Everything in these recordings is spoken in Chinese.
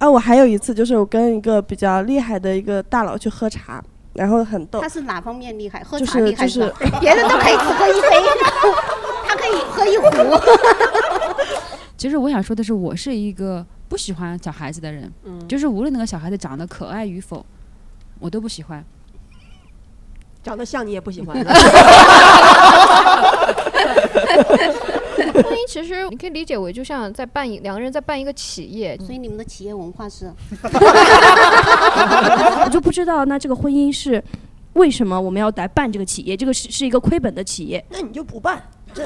啊，我还有一次就是我跟一个比较厉害的一个大佬去喝茶，然后很逗他。是哪方面厉害？喝茶厉害就是吧别人都可以只喝一杯，他可以喝一壶。其实我想说的是，我是一个不喜欢小孩子的人，嗯就是无论那个小孩子长得可爱与否，我都不喜欢。长得像你也不喜欢。其实你可以理解为就像在办一两个人在办一个企业，所以你们的企业文化是？我就不知道，那这个婚姻是为什么我们要来办这个企业？这个是是一个亏本的企业。那你就不办。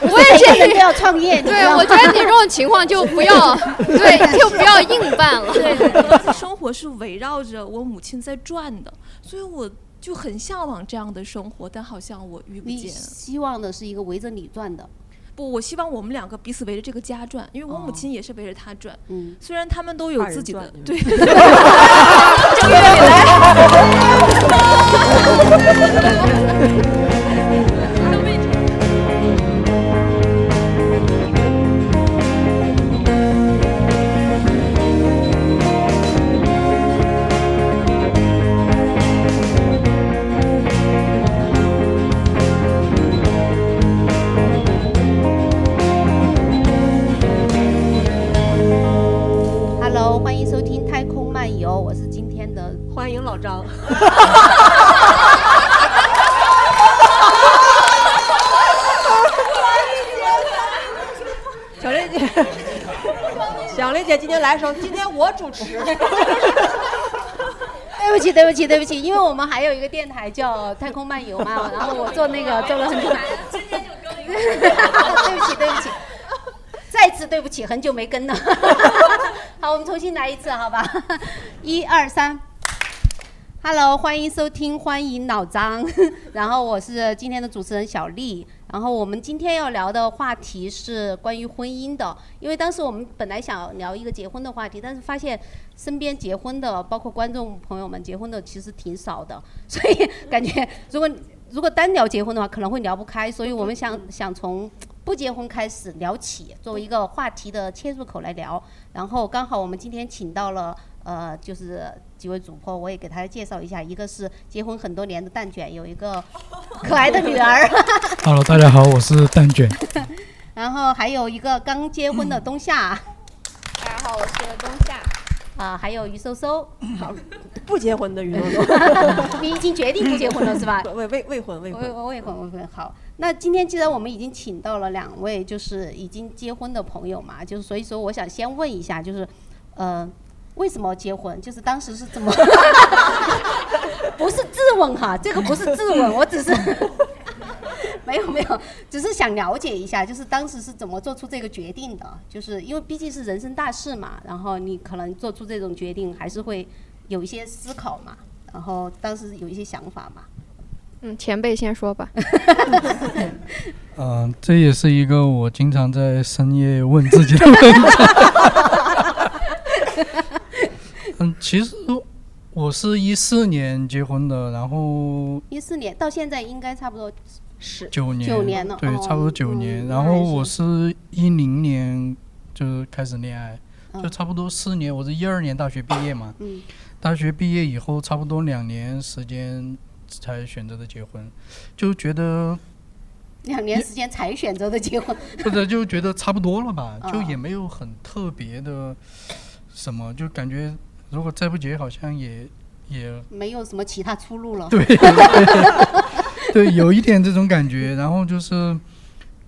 我也建议不要创业，对，我觉得你这种情况就不要，对，就不要硬办了。对，我的生活是围绕着我母亲在转的，所以我就很向往这样的生活，但好像我遇不你见。希望的是一个围着你转的，不，我希望我们两个彼此围着这个家转，因为我母亲也是围着他转。嗯，虽然他们都有自己的对。姐今天来的时候，今天我主持。对不起，对不起，对不起，因为我们还有一个电台叫《太空漫游》嘛，然后我做那个 做了很久。今天就更一个。对不起，对不起，再次对不起，很久没跟了。好，我们重新来一次，好吧？一二三。Hello，欢迎收听，欢迎老张。然后我是今天的主持人小丽。然后我们今天要聊的话题是关于婚姻的，因为当时我们本来想聊一个结婚的话题，但是发现身边结婚的，包括观众朋友们结婚的其实挺少的，所以感觉如果如果单聊结婚的话，可能会聊不开，所以我们想想从不结婚开始聊起，作为一个话题的切入口来聊。然后刚好我们今天请到了呃，就是几位主播，我也给大家介绍一下，一个是结婚很多年的蛋卷，有一个可爱的女儿，Hello，大家好，我是蛋卷。然后还有一个刚结婚的冬夏，大家好，我是冬夏。啊，还有于收收，好，不结婚的于总 你已经决定不结婚了是吧？未未未婚未未婚。未婚未婚好。那今天既然我们已经请到了两位就是已经结婚的朋友嘛，就是所以说我想先问一下，就是呃为什么结婚？就是当时是怎么？不是质问哈，这个不是质问，我只是 没有没有，只是想了解一下，就是当时是怎么做出这个决定的？就是因为毕竟是人生大事嘛，然后你可能做出这种决定，还是会有一些思考嘛，然后当时有一些想法嘛。嗯，前辈先说吧。嗯、这也是一个我经常在深夜问自己的问题。嗯，其实我是一四年结婚的，然后一四年到现在应该差不多十九年，九年了对，哦差不多九年。嗯然后我是一零年就开始恋爱，就嗯。差不多四年。我是一二年大学毕业嘛，嗯。大学毕业以后差不多两年时间才选择的结婚，就觉得两年时间才选择的结婚，或者就觉得差不多了吧，就啊也没有很特别的什么，就感觉如果再不结好像也也没有什么其他出路了。对对，有一点这种感觉。然后就是，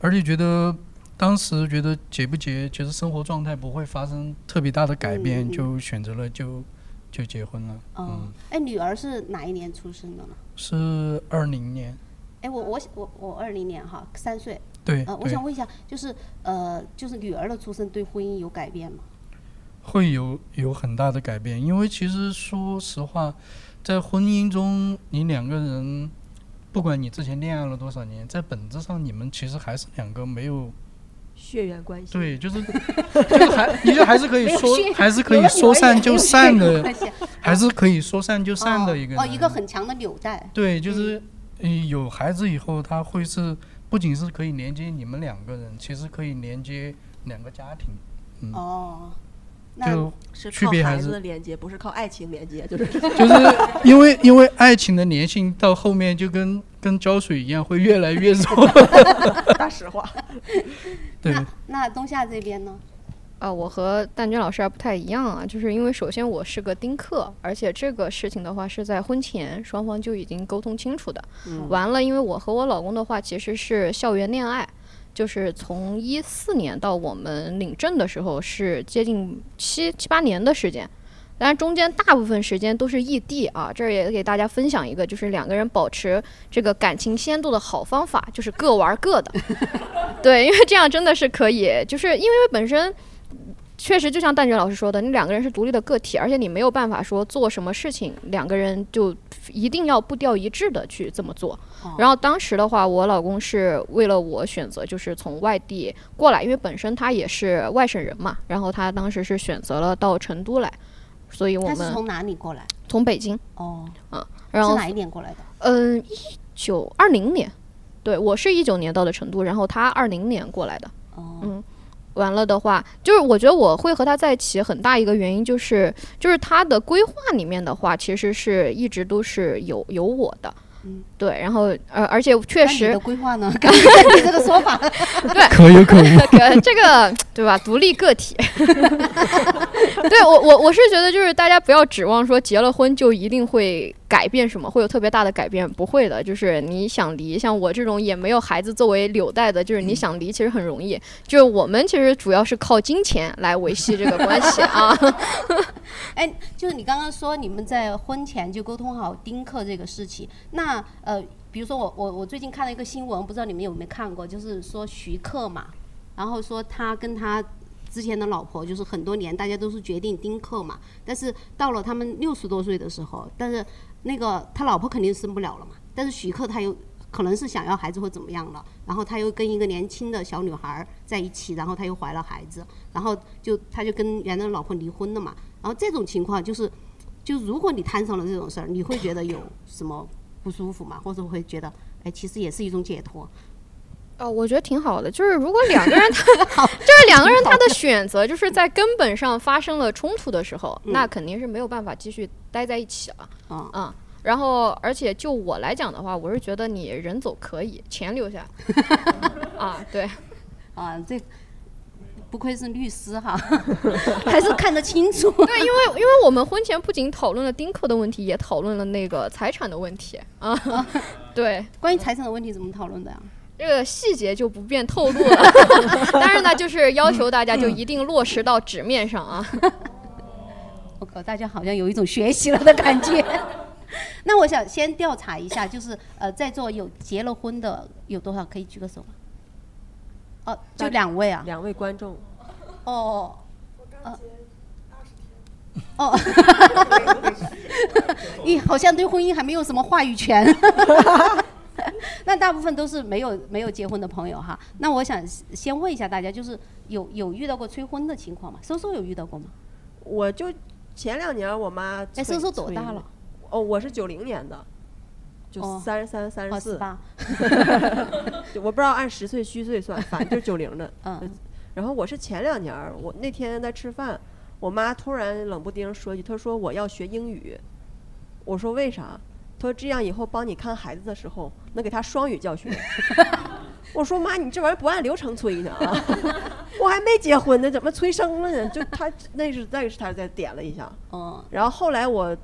而且觉得当时觉得结不结，其实生活状态不会发生特别大的改变，就选择了就就结婚了。哦嗯，，哎，女儿是哪一年出生的呢？是二零年，哎，我我我我二零年哈，三岁。对呃，我想问一下，就是呃，就是女儿的出生对婚姻有改变吗？会有有很大的改变，因为其实说实话，在婚姻中，你两个人，不管你之前恋爱了多少年，在本质上你们其实还是两个没有血缘关系。对，就是就是还你就还是可以说还是可以说散就散的还是可以说散就散的一个哦，人一个很强的纽带。对，就是嗯有孩子以后，他会是不仅是可以连接你们两个人，其实可以连接两个家庭，嗯，哦，就是是靠孩区别还是子的连接，不是靠爱情连接，就是 就是因为因为爱情的粘性到后面就跟跟胶水一样，会越来越弱。大实话。对，那冬夏这边呢？啊，我和蛋卷老师还不太一样啊，就是因为首先我是个丁克，而且这个事情的话是在婚前双方就已经沟通清楚的。嗯完了，因为我和我老公的话其实是校园恋爱，就是从一四年到我们领证的时候是接近七七八年的时间。当然，中间大部分时间都是异地啊。这儿也给大家分享一个，就是两个人保持这个感情鲜度的好方法，就是各玩各的。对，因为这样真的是可以，就是因为本身确实就像蛋卷老师说的，你两个人是独立的个体，而且你没有办法说做什么事情两个人就一定要步调一致的去这么做。哦然后当时的话，我老公是为了我选择就是从外地过来，因为本身他也是外省人嘛，然后他当时是选择了到成都来，所以我们他是从哪里过来？从北京，哦，嗯，然后是哪一年过来的？嗯，一九二零年，对我是一九年到的成都，然后他二零年过来的。哦，嗯，完了的话，就是我觉得我会和他在一起很大一个原因就是，就是他的规划里面的话，其实是一直都是有有我的。嗯，对，然后呃，而且确实你实的，规划呢？刚才你这个说法，对可有可无。可这个对吧？独立个体，对我我我是觉得就是大家不要指望说结了婚就一定会改变什么，会有特别大的改变，不会的。就是你想离，像我这种也没有孩子作为纽带的，就是你想离其实很容易。就是我们其实主要是靠金钱来维系这个关系啊。哎，就是你刚刚说你们在婚前就沟通好丁克这个事情，那呃，比如说我我我最近看了一个新闻，不知道你们有没有看过，就是说徐克嘛，然后说他跟他之前的老婆就是很多年大家都是决定丁克嘛，但是到了他们六十多岁的时候，但是那个他老婆肯定生不了了嘛，但是徐克他又可能是想要孩子或怎么样了，然后他又跟一个年轻的小女孩在一起，然后他又怀了孩子，然后就他就跟原来的老婆离婚了嘛，然后这种情况就是，就如果你摊上了这种事儿，你会觉得有什么不舒服嘛？或者会觉得，哎，其实也是一种解脱。哦，我觉得挺好的，就是如果两个人他 就是两个人他的选择就是在根本上发生了冲突的时候，那肯定是没有办法继续待在一起了。嗯嗯，然后而且就我来讲的话，我是觉得你人走可以，钱留下。啊，对，啊，这不愧是律师哈，还是看得清楚。对，因为因为我们婚前不仅讨论了丁克的问题，也讨论了那个财产的问题啊。对，关于财产的问题怎么讨论的呀？这个细节就不便透露了，当然呢，就是要求大家就一定落实到纸面上啊。我靠，大家好像有一种学习了的感觉。那我想先调查一下，就是呃，在座有结了婚的有多少？可以举个手吗？哦，就两位啊。两位观众，哦。呃哦，你，好像对婚姻还没有什么话语权。那大部分都是没有没有结婚的朋友哈。那我想先问一下大家，就是有有遇到过催婚的情况吗？收收有遇到过吗？我就前两年我妈哎，收收多大了？哦，我是九零年的，就哦三十三、三哦，十四。我不知道按十岁虚岁算，反正就是九零的。嗯。然后我是前两年，我那天在吃饭，我妈突然冷不丁说一句，她说我要学英语。我说为啥？她说这样以后帮你看孩子的时候能给他双语教学。我说妈，你这玩意儿不按流程催呢啊！我还没结婚呢，怎么催生了呢？就她那是那是她在点了一下。嗯。然后后来我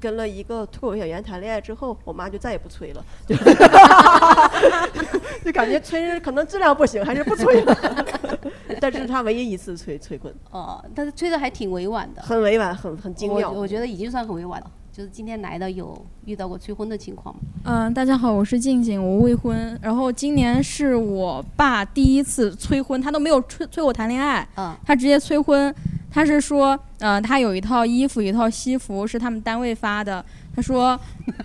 跟了一个脱口秀演员谈恋爱之后，我妈就再也不催了，就 就感觉催可能质量不行，还是不催了。但是她唯一一次催催婚，哦，但是催的还挺委婉的。很委婉，很很精妙。我我觉得已经算很委婉了。就是今天来的有遇到过催婚的情况吗？嗯，大家好，我是静静，我未婚。然后今年是我爸第一次催婚，他都没有催催我谈恋爱，嗯，他直接催婚。他是说，呃，他有一套衣服，一套西服是他们单位发的。他说，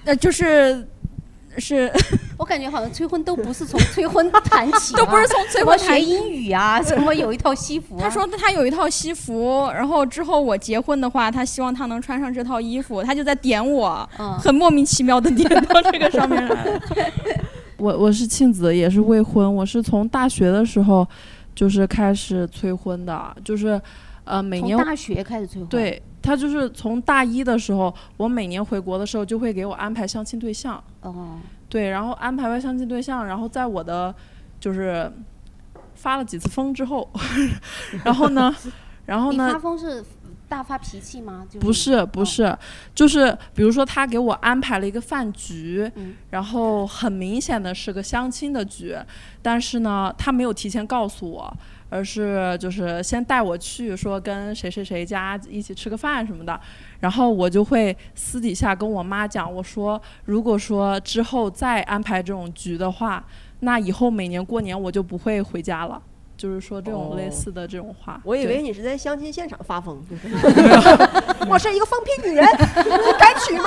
呃，就是是，我感觉好像催婚 都不是从催婚谈起啊，都不是从催婚谈学英语啊，什么有一套西服、啊。他说他有一套西服，然后之后我结婚的话，他希望他能穿上这套衣服，他就在点我，嗯很莫名其妙的点到这个上面来了。我我是庆子，也是未婚。我是从大学的时候，就是开始催婚的，就是呃每从年大学开始催婚。，对他就是从大一的时候，我每年回国的时候就会给我安排相亲对象，哦，对，然后安排完相亲对象，然后在我的就是发了几次疯之后，然后呢，然后呢发疯是大发脾气吗？就不是不哦是，就是比如说他给我安排了一个饭局，嗯。然后很明显的是个相亲的局，但是呢，他没有提前告诉我，而是就是先带我去说跟谁谁谁家一起吃个饭什么的，然后我就会私底下跟我妈讲，我说如果说之后再安排这种局的话，那以后每年过年我就不会回家了。就是说这种类哦似的这种话，我以为你是在相亲现场发疯，就是 我是一个疯批女人，你敢娶吗？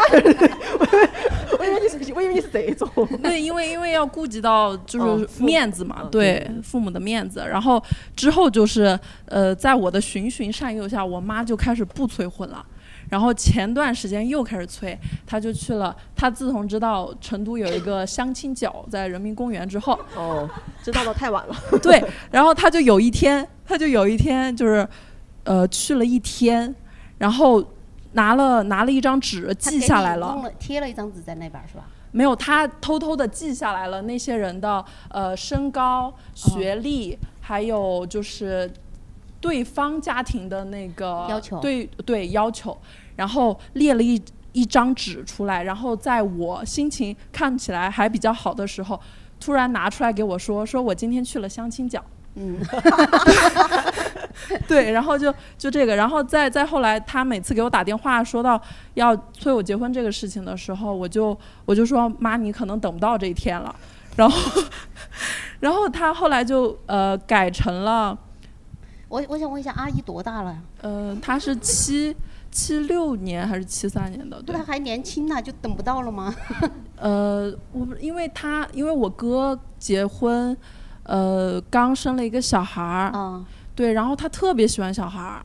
我以为你是，我以为你是这种。对，因为因为要顾及到就是面子嘛，哦对对父母的面子。然后之后就是呃，在我的循循善诱下，我妈就开始不催婚了。然后前段时间又开始催，她就去了。她自从知道成都有一个相亲角在人民公园之后，哦，知道的太晚了。对，然后她就有一天，她就有一天就是呃去了一天，然后拿了拿了一张纸记下来了。了贴了一张纸在那边是吧？没有，他偷偷的记下来了那些人的呃身高、学历，还有就是对方家庭的那个要求对对要求，然后列了一一张纸出来，然后在我心情看起来还比较好的时候，突然拿出来给我说，说我今天去了相亲角。嗯，对，然后就就这个，然后再再后来，他每次给我打电话说到要催我结婚这个事情的时候，我就我就说妈，你可能等不到这一天了。然后，然后他后来就呃改成了，我我想问一下，阿姨多大了呀？呃，他是七七六年还是七三年的？对他，还年轻呢，就等不到了吗？呃，我不因为他因为我哥结婚，呃，刚生了一个小孩儿，啊，对，然后他特别喜欢小孩儿，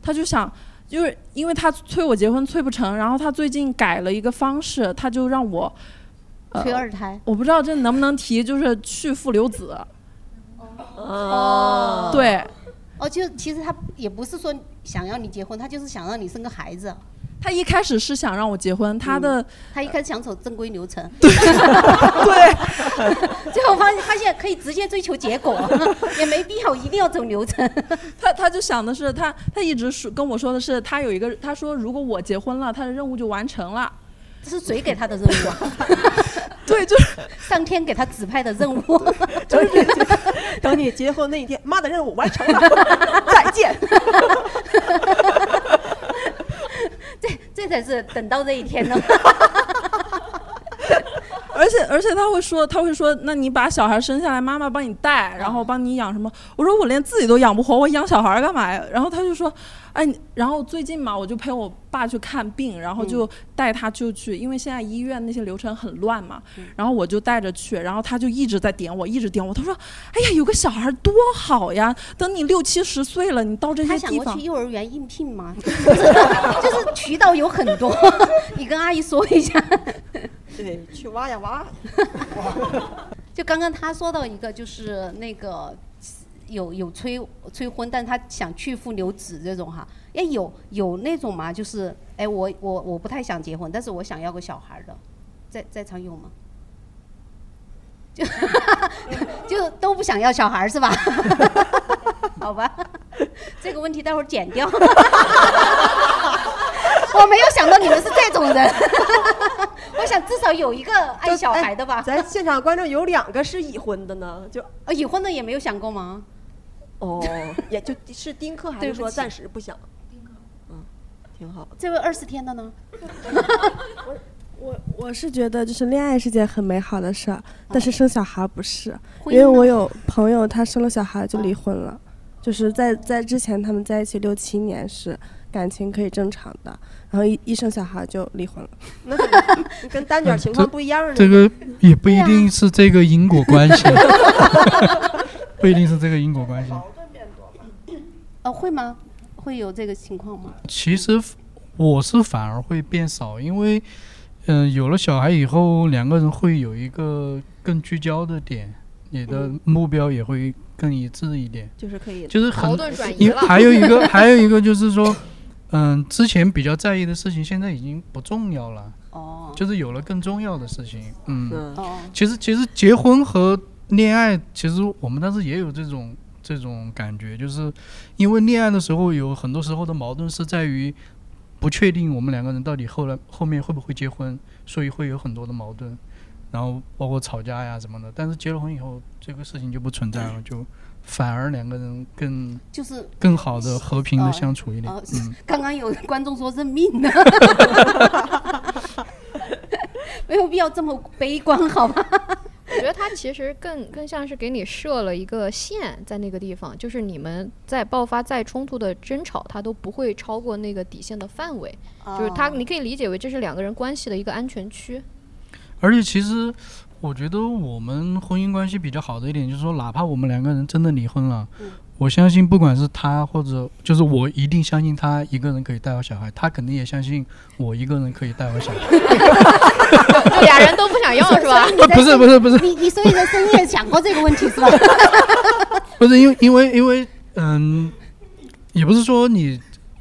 他就想，就是因为他催我结婚催不成，然后他最近改了一个方式，他就让我，呃催二胎。我不知道这能不能提，就是去父留子，哦，对哦，就其实他也不是说想要你结婚，他就是想让你生个孩子。他一开始是想让我结婚，他的、他一开始想走正规流程，对，最后发现发现可以直接追求结果，也没必要一定要走流程。他他就想的是他他一直说跟我说的是他有一个他说如果我结婚了，他的任务就完成了，这是谁给他的任务啊？对，就是上天给他指派的任务。就是等你结婚那一天，妈的任务完成了，再见。这这才是等到这一天呢。而且而且他会说，他会说，那你把小孩生下来，妈妈帮你带，然后帮你养什么？我说我连自己都养不活，我养小孩干嘛呀？然后他就说，哎，然后最近嘛，我就陪我爸去看病，然后就带他就去，因为现在医院那些流程很乱嘛，然后我就带着去，然后他就一直在点我，一直点我，他说，哎呀，有个小孩多好呀，等你六七十岁了，你到这他些地方想过去，幼儿园应聘吗？就是渠道有很多，你跟阿姨说一下。对，去挖呀挖。就刚刚他说到一个，就是那个有有催催婚，但他想去父留子这种哈，哎有有那种嘛，就是哎我我我不太想结婚，但是我想要个小孩的，在在场有吗？就 就都不想要小孩是吧？好吧，这个问题待会儿剪掉。我没有想到你们是这种人，我想至少有一个爱小孩的吧。咱现场观众有两个是已婚的呢，就呃，已婚的也没有想过吗？哦，也就是丁克还是说暂时不想？丁克嗯，挺好。这位二十天的呢？我我是觉得就是恋爱是件很美好的事儿，但是生小孩不是，因为我有朋友他生了小孩就离婚了，就是在在之前他们在一起六七年是感情可以正常的，然后一一生小孩就离婚了。那跟单卷情况不一样呢。这个也不一定是这个因果关系，不一定是这个因果关系。呃，会吗？会有这个情况吗？其实我是反而会变少，因为嗯、有了小孩以后，两个人会有一个更聚焦的点，你的目标也会更一致一点。就是可以就是很矛盾转移因为了还有一个 还有一个就是说，嗯，之前比较在意的事情，现在已经不重要了。哦，就是有了更重要的事情。嗯，哦，其实其实结婚和恋爱，其实我们当时也有这种这种感觉，就是因为恋爱的时候有很多时候的矛盾是在于不确定我们两个人到底后来后面会不会结婚，所以会有很多的矛盾，然后包括吵架呀什么的。但是结了婚以后，这个事情就不存在了，就反而两个人更就是更好的和平的哦相处一点。哦嗯，刚刚有观众说认命呢，没有必要这么悲观，好吧？我觉得他其实更更像是给你设了一个线在那个地方，就是你们在爆发再冲突的争吵，他都不会超过那个底线的范围，就是他哦你可以理解为这是两个人关系的一个安全区。而且其实我觉得我们婚姻关系比较好的一点，就是说，哪怕我们两个人真的离婚了，我相信不管是他或者就是我，一定相信他一个人可以带好小孩，他肯定也相信我一个人可以带好小孩。就俩人都不想要是吧？不是不是不是你你所以在深夜想过这个问题是吧？不是因为因为因为嗯，也不是说你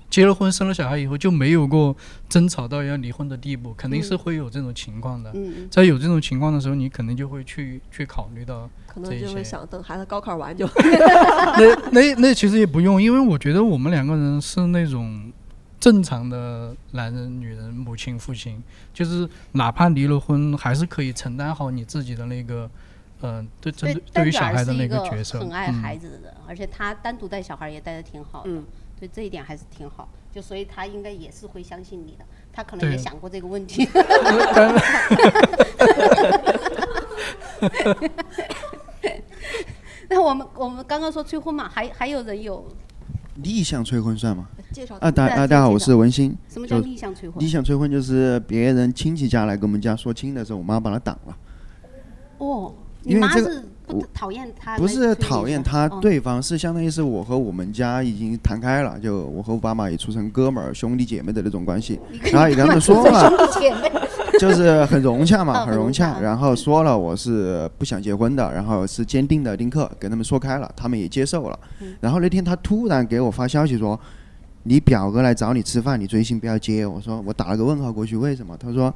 结了婚生了小孩以后就没有过争吵到要离婚的地步，肯定是会有这种情况的。嗯在有这种情况的时候，你肯定就会去去考虑到可能就会这一些。想等孩子高考完就 那那那其实也不用，因为我觉得我们两个人是那种正常的男人、女人、母亲、父亲，就是哪怕离了婚，还是可以承担好你自己的那个，嗯、对针对对于小孩的那个角色。很爱嗯孩子的人，而且他单独带小孩也带的挺好的，对这一点还是挺好。就所以他应该也是会相信你的，他可能也想过这个问题。那我们我们刚刚说催婚嘛，还还有人有逆向催婚算吗？介绍啊，大啊，大家好，我是文心。什么叫逆向催婚逆向催婚就是别人亲戚家来跟我们家说亲的时候，我妈把他挡了。哦，你因为这个妈是不我讨厌他？不是讨厌他，哦对方是相当于是我和我们家已经谈开了，就我和我爸妈也处成哥们儿、兄弟姐妹的那种关系。然后也跟他们说了，就是很融洽嘛，嗯很融洽。然后说了我是不想结婚的，然后是坚定的丁克，跟他们说开了，他们也接受了。然后那天他突然给我发消息说：“你表哥来找你吃饭，你追星不要接。”我说我打了个问号过去，为什么？他说，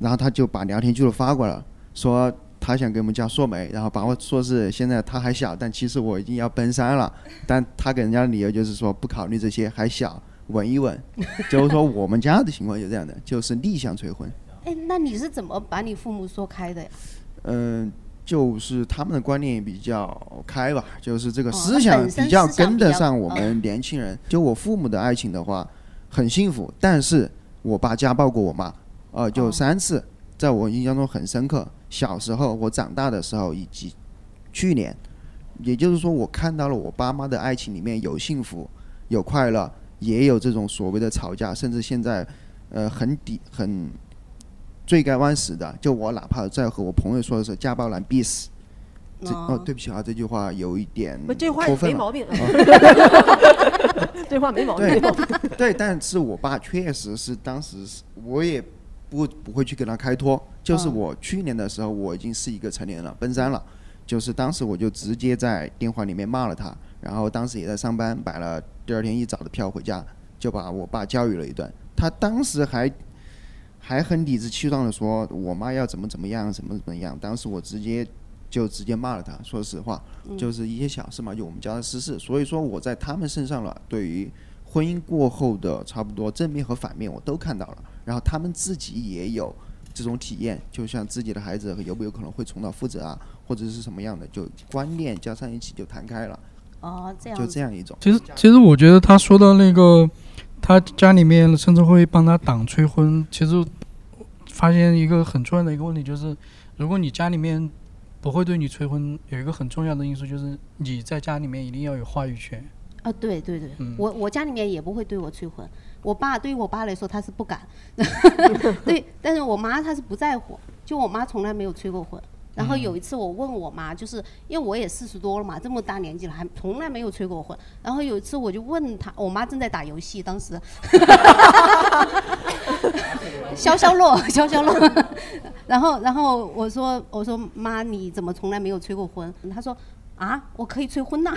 然后他就把聊天记录发过来了，说他想给我们家说媒，然后把我说是现在他还小，但其实我已经要奔三了，但他给人家的理由就是说不考虑这些，还小，稳一稳。就是说我们家的情况就这样的，就是逆向催婚。哎，那你是怎么把你父母说开的呀？嗯，就是他们的观念比较开吧，就是这个哦思想比较跟得上我们年轻人。就我父母的爱情的话，很幸福，但是我爸家暴过我妈，呃，就三次，在我印象中很深刻。小时候，我长大的时候，以及去年，也就是说，我看到了我爸妈的爱情里面有幸福，有快乐，也有这种所谓的吵架，甚至现在，呃，很底很罪该万死的。就我哪怕在和我朋友说的时候，家暴男必死。这哦，对不起啊，这句话有一点不这话过分了没毛病哦这话没毛病对没毛病对，但是我爸确实是当时是我也不不会去给他开脱，就是嗯我去年的时候我已经是一个成年人了，奔三了，就是当时我就直接在电话里面骂了他，然后当时也在上班，买了第二天一早的票回家，就把我爸教育了一顿。他当时还还很理直气壮的说我妈要怎么怎么样，怎么怎么样。当时我直接就直接骂了他，说实话，嗯就是一些小事嘛，就我们家的私事。所以说我在他们身上了，对于婚姻过后的差不多正面和反面我都看到了，然后他们自己也有这种体验，就像自己的孩子有没有可能会重蹈覆辙啊，或者是什么样的，就观念加上一起就谈开了，哦，这样就这样一种。其实，其实我觉得他说的那个，他家里面甚至会帮他挡催婚。其实发现一个很重要的一个问题就是，如果你家里面不会对你催婚，有一个很重要的因素就是你在家里面一定要有话语权。啊，对对对，嗯我我家里面也不会对我催婚。我爸对于我爸来说他是不敢，对，但是我妈她是不在乎，就我妈从来没有催过婚。然后有一次我问我妈，就是因为我也四十多了嘛，这么大年纪了还从来没有催过婚。然后有一次我就问她，我妈正在打游戏，当时 消消乐，消消乐。然后然后我说我说妈，你怎么从来没有催过婚？她说啊，我可以催婚呐。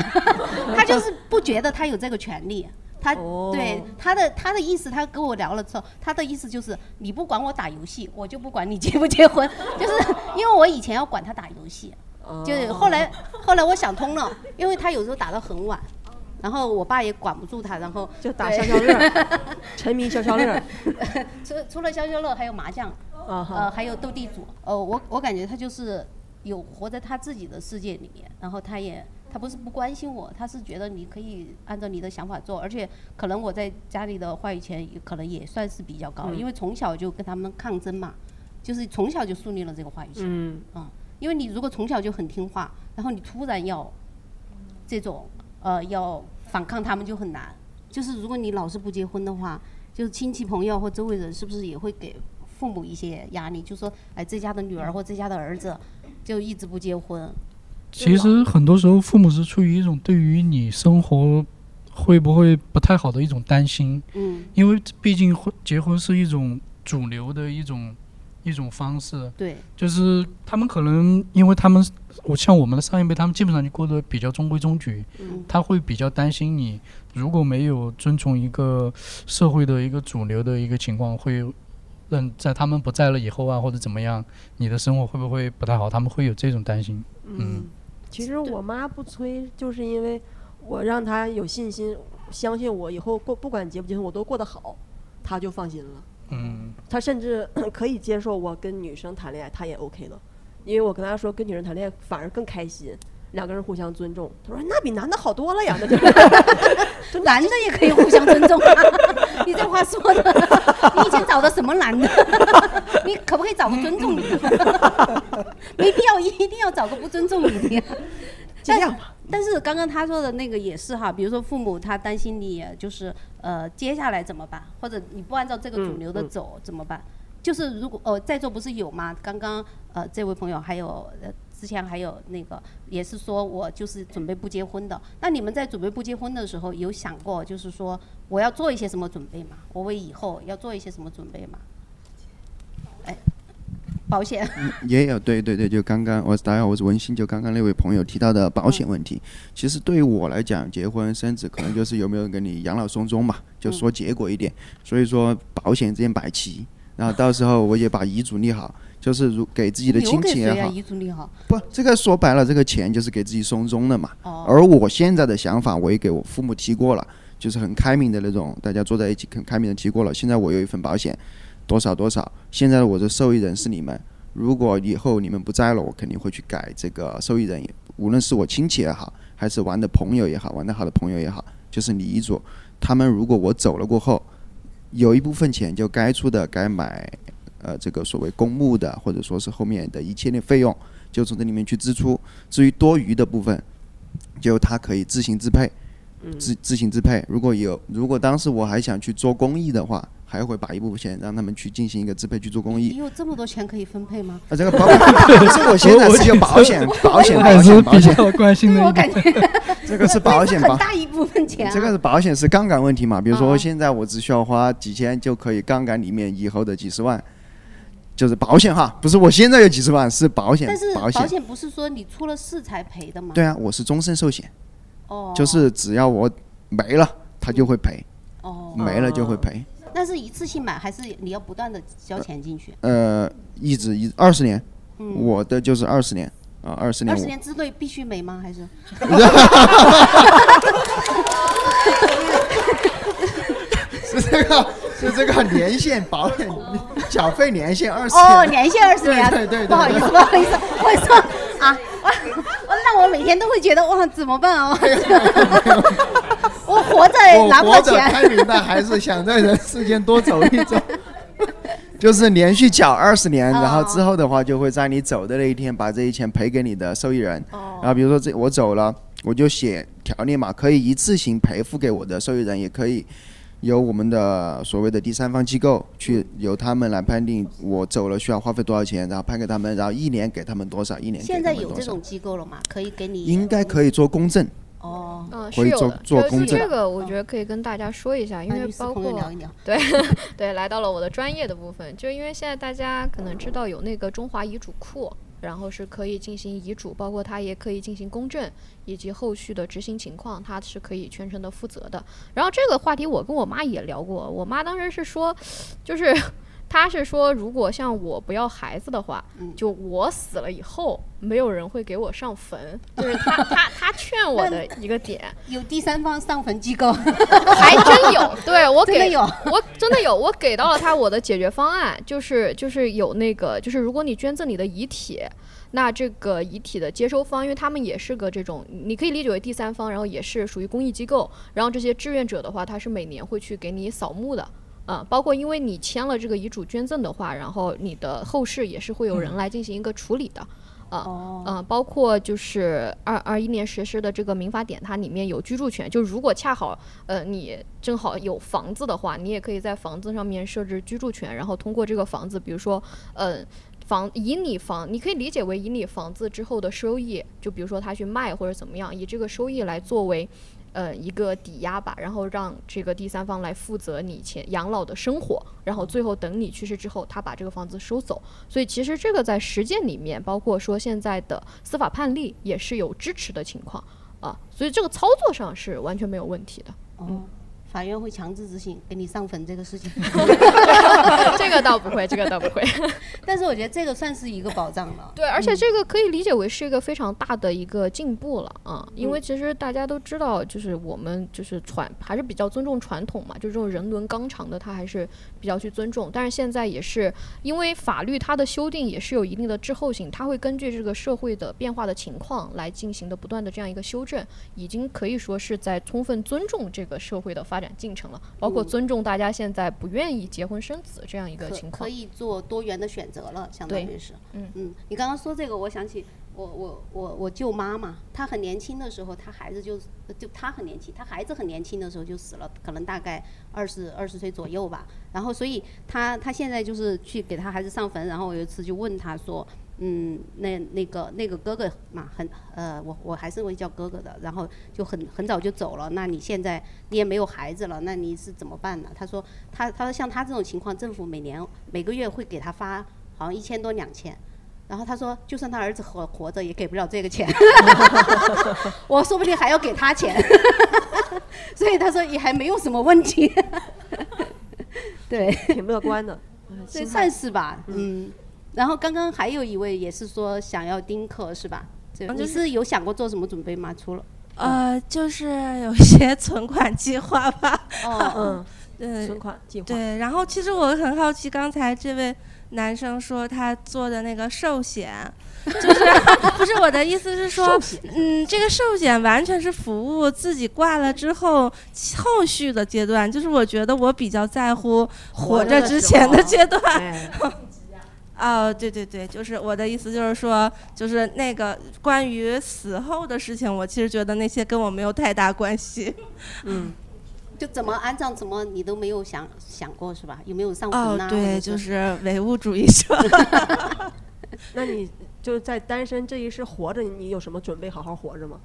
她就是不觉得她有这个权利。她对他的他的意思，他跟我聊了之后，他的意思就是你不管我打游戏，我就不管你结不结婚。就是因为我以前要管他打游戏，就是后来后来我想通了，因为他有时候打到很晚，然后我爸也管不住他，然后就打消消乐，沉迷消消乐。除除了消消乐，还有麻将，呃，还有斗地主。呃，我我感觉他就是有活在他自己的世界里面，然后他也他不是不关心我，他是觉得你可以按照你的想法做，而且可能我在家里的话语权也可能也算是比较高，嗯因为从小就跟他们抗争嘛，就是从小就树立了这个话语权。嗯啊，因为你如果从小就很听话，然后你突然要这种呃要反抗他们就很难。就是如果你老是不结婚的话，就是亲戚朋友或周围人是不是也会给父母一些压力？就说哎，这家的女儿或这家的儿子就一直不结婚。其实很多时候，父母是出于一种对于你生活会不会不太好的一种担心。嗯，因为毕竟婚结婚是一种主流的一种一种方式。对，就是他们可能因为他们，我像我们的上一辈，他们基本上就过得比较中规中矩。嗯他会比较担心你如果没有遵从一个社会的一个主流的一个情况，会让在他们不在了以后啊，或者怎么样，你的生活会不会不太好？他们会有这种担心。嗯，其实我妈不催，就是因为我让她有信心，相信我以后过不管结不结婚我都过得好，她就放心了。嗯，她甚至 可以接受我跟女生谈恋爱，她也 OK 了，因为我跟她说跟女生谈恋爱反而更开心，两个人互相尊重。他说那比男的好多了呀，那就 男的也可以互相尊重啊！你这话说的，你以前找的什么男的？你可不可以找个尊重你的？没必要一定要找个不尊重你的呀。尽量吧。但是刚刚他说的那个也是哈，比如说父母他担心你就是呃接下来怎么办，或者你不按照这个主流的嗯嗯走怎么办？就是如果呃在座不是有吗？刚刚呃这位朋友还有呃之前还有那个也是说我就是准备不结婚的。那你们在准备不结婚的时候有想过就是说我要做一些什么准备吗？我为以后要做一些什么准备吗？哎，保险。也有，对对对，就刚刚我大家好，我是文心，就刚刚那位朋友提到的保险问题。其实对于我来讲，结婚生子可能就是有没有人给你养老送终嘛，就说结果一点。所以说保险这件摆齐，然后到时候我也把遗嘱立好，就是如给自己的？亲戚也好，遗嘱立好。不，这个说白了，这个钱就是给自己送终的嘛。哦而我现在的想法，我也给我父母提过了，就是很开明的那种，大家坐在一起很开明的提过了。现在我有一份保险，多少多少。现在我的受益人是你们，如果以后你们不在了，我肯定会去改这个受益人，无论是我亲戚也好，还是玩的朋友也好，玩得好的朋友也好，就是你遗嘱，他们如果我走了过后，有一部分钱就该出的该买，呃，这个所谓公墓的，或者说是后面的一切的费用，就从这里面去支出。至于多余的部分，就他可以自行支配，自自行支配。如果有，如果当时我还想去做公益的话，还会把一部分钱让他们去进行一个支配去做公益你。有这么多钱可以分配吗？啊，这个保不是我现在是有保险，保险，保险，保险，关心我感觉 这个是保险很。大一部分钱啊。这个是保险是杠杆问题嘛？比如说啊现在我只需要花几千就可以杠杆里面以后的几十万，就是保险哈，不是我现在有几十万是保险但是，保保险。不是说你出了事才赔的吗？对啊，我是终身寿险，哦，就是只要我没了，他就会赔，哦，没了就会赔。那是一次性买还是你要不断的交钱进去？呃，一直一二十年，嗯我的就是二十年啊，二十年。二十年之内必须没吗？还是？是这个是这个年限保险缴费年限二十年哦，年限二十年，对对对对不好意思，不好意思，我说啊，我，那我每天都会觉得哇，怎么办啊？我活着拿不到活着开钱。明白，还是想在人世间多走一走。就是连续缴二十年，然后之后的话，就会在你走的那一天把这些钱赔给你的受益人。然后比如说这我走了，我就写条例嘛，可以一次性赔付给我的受益人，也可以由我们的所谓的第三方机构去由他们来判定我走了需要花费多少钱，然后判给他们，然后一年给他们多少，一年给现他们多少在有这种，机构了吗？可以给你应该可以做公证。哦，嗯，可以做是有的。做公证这个，我觉得可以跟大家说一下，因为包括对 对，来到了我的专业的部分，就因为现在大家可能知道有那个中华遗嘱库，然后是可以进行遗嘱，包括他也可以进行公证，以及后续的执行情况，他是可以全程的负责的。然后这个话题我跟我妈也聊过，我妈当时是说，就是。她是说，如果像我不要孩子的话，就我死了以后，没有人会给我上坟，就是 他他他劝我的一个点。有第三方上坟机构，还真有，对我给我真的有，我给到了他我的解决方案，就是就是有那个，就是如果你捐赠你的遗体，那这个遗体的接收方，因为他们也是个这种，你可以理解为第三方，然后也是属于公益机构，然后这些志愿者的话，他是每年会去给你扫墓的。啊、包括因为你签了这个遗嘱捐赠的话，然后你的后事也是会有人来进行一个处理的。啊，嗯、包括就是二二一年实施的这个民法典，它里面有居住权，就如果恰好呃你正好有房子的话，你也可以在房子上面设置居住权，然后通过这个房子，比如说呃房以你房，你可以理解为以你房子之后的收益，就比如说他去卖或者怎么样，以这个收益来作为。呃，一个抵押吧，然后让这个第三方来负责你前养老的生活，然后最后等你去世之后，他把这个房子收走。所以其实这个在实践里面，包括说现在的司法判例也是有支持的情况啊，所以这个操作上是完全没有问题的。嗯，法院会强制执行给你上坟这个事情。这个倒不会，这个倒不会。但是我觉得这个算是一个保障了。对，而且这个可以理解为是一个非常大的一个进步了啊，因为其实大家都知道，就是我们就是传还是比较尊重传统嘛，就这种人伦纲常的，它还是比较去尊重。但是现在也是因为法律它的修订也是有一定的滞后性，它会根据这个社会的变化的情况来进行的不断的这样一个修正，已经可以说是在充分尊重这个社会的发展进程了，包括嗯尊重大家现在不愿意结婚生子这样一个情况。可以做多元的选择了，相当于是。嗯嗯，你刚刚说这个，我想起我我我我舅妈嘛，她很年轻的时候，她孩子就就她很年轻，她孩子很年轻的时候就死了，可能大概二十二十岁左右吧。然后所以她她现在就是去给她孩子上坟，然后我有一次就问她说。嗯，那那个那个哥哥嘛，很呃，我我还是会叫哥哥的，然后就很很早就走了。那你现在你也没有孩子了，那你是怎么办呢？她说她她说像她这种情况，政府每年每个月会给她发好像一千多两千，然后他说就算他儿子活活着也给不了这个钱，我说不定还要给他钱，所以他说也还没有什么问题。对，挺乐观的，对，算是吧，嗯。然后刚刚还有一位也是说想要丁克是吧？这你是是有想过做什么准备吗？除了呃，就是有些存款计划吧。哦嗯，对，存款计划。对，然后其实我很好奇，刚才这位男生说他做的那个寿险，就是不是我的意思是说，嗯，这个寿险完全是服务自己挂了之后后续的阶段，就是我觉得我比较在乎活着之前的阶段。哎 哦，对对对，就是我的意思，就是说，就是那个关于死后的事情，我其实觉得那些跟我没有太大关系。嗯，就怎么安葬怎么你都没有想想过是吧？有没有上哦坟呐、，对，就是唯物主义者。那你就在单身这一世活着，你有什么准备好好活着吗？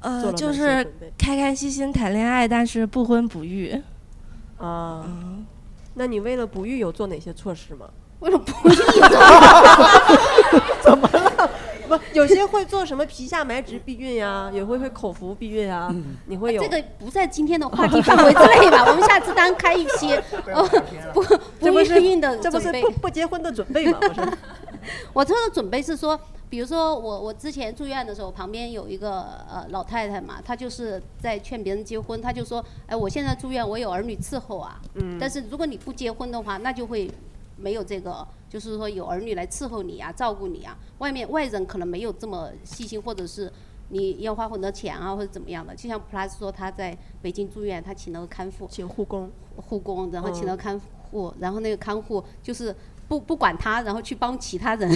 做呃，就是开开心心谈恋爱，但是不婚不育。啊，那你为了不育有做哪些措施吗？为了不育 怎么了？不，有些会做什么皮下埋植避孕呀，也会会口服避孕啊。你会有这个不在今天的话题范围之内吧？我们下次单开一期，呃，不这不不是孕的这不是不不结婚的准备吗？不是。我这个准备是说，比如说我我之前住院的时候，旁边有一个呃老太太嘛，她就是在劝别人结婚，她就说，哎，我现在住院，我有儿女伺候啊，嗯但是如果你不结婚的话，那就会没有这个，就是说有儿女来伺候你啊，照顾你啊，外面外人可能没有这么细心，或者是。你要花很多钱啊，或者怎么样的？就像 Plus 说他在北京住院，他请了个看护，请护工，护工，然后请了嗯看护，然后那个看护就是不不管他，然后去帮其他人。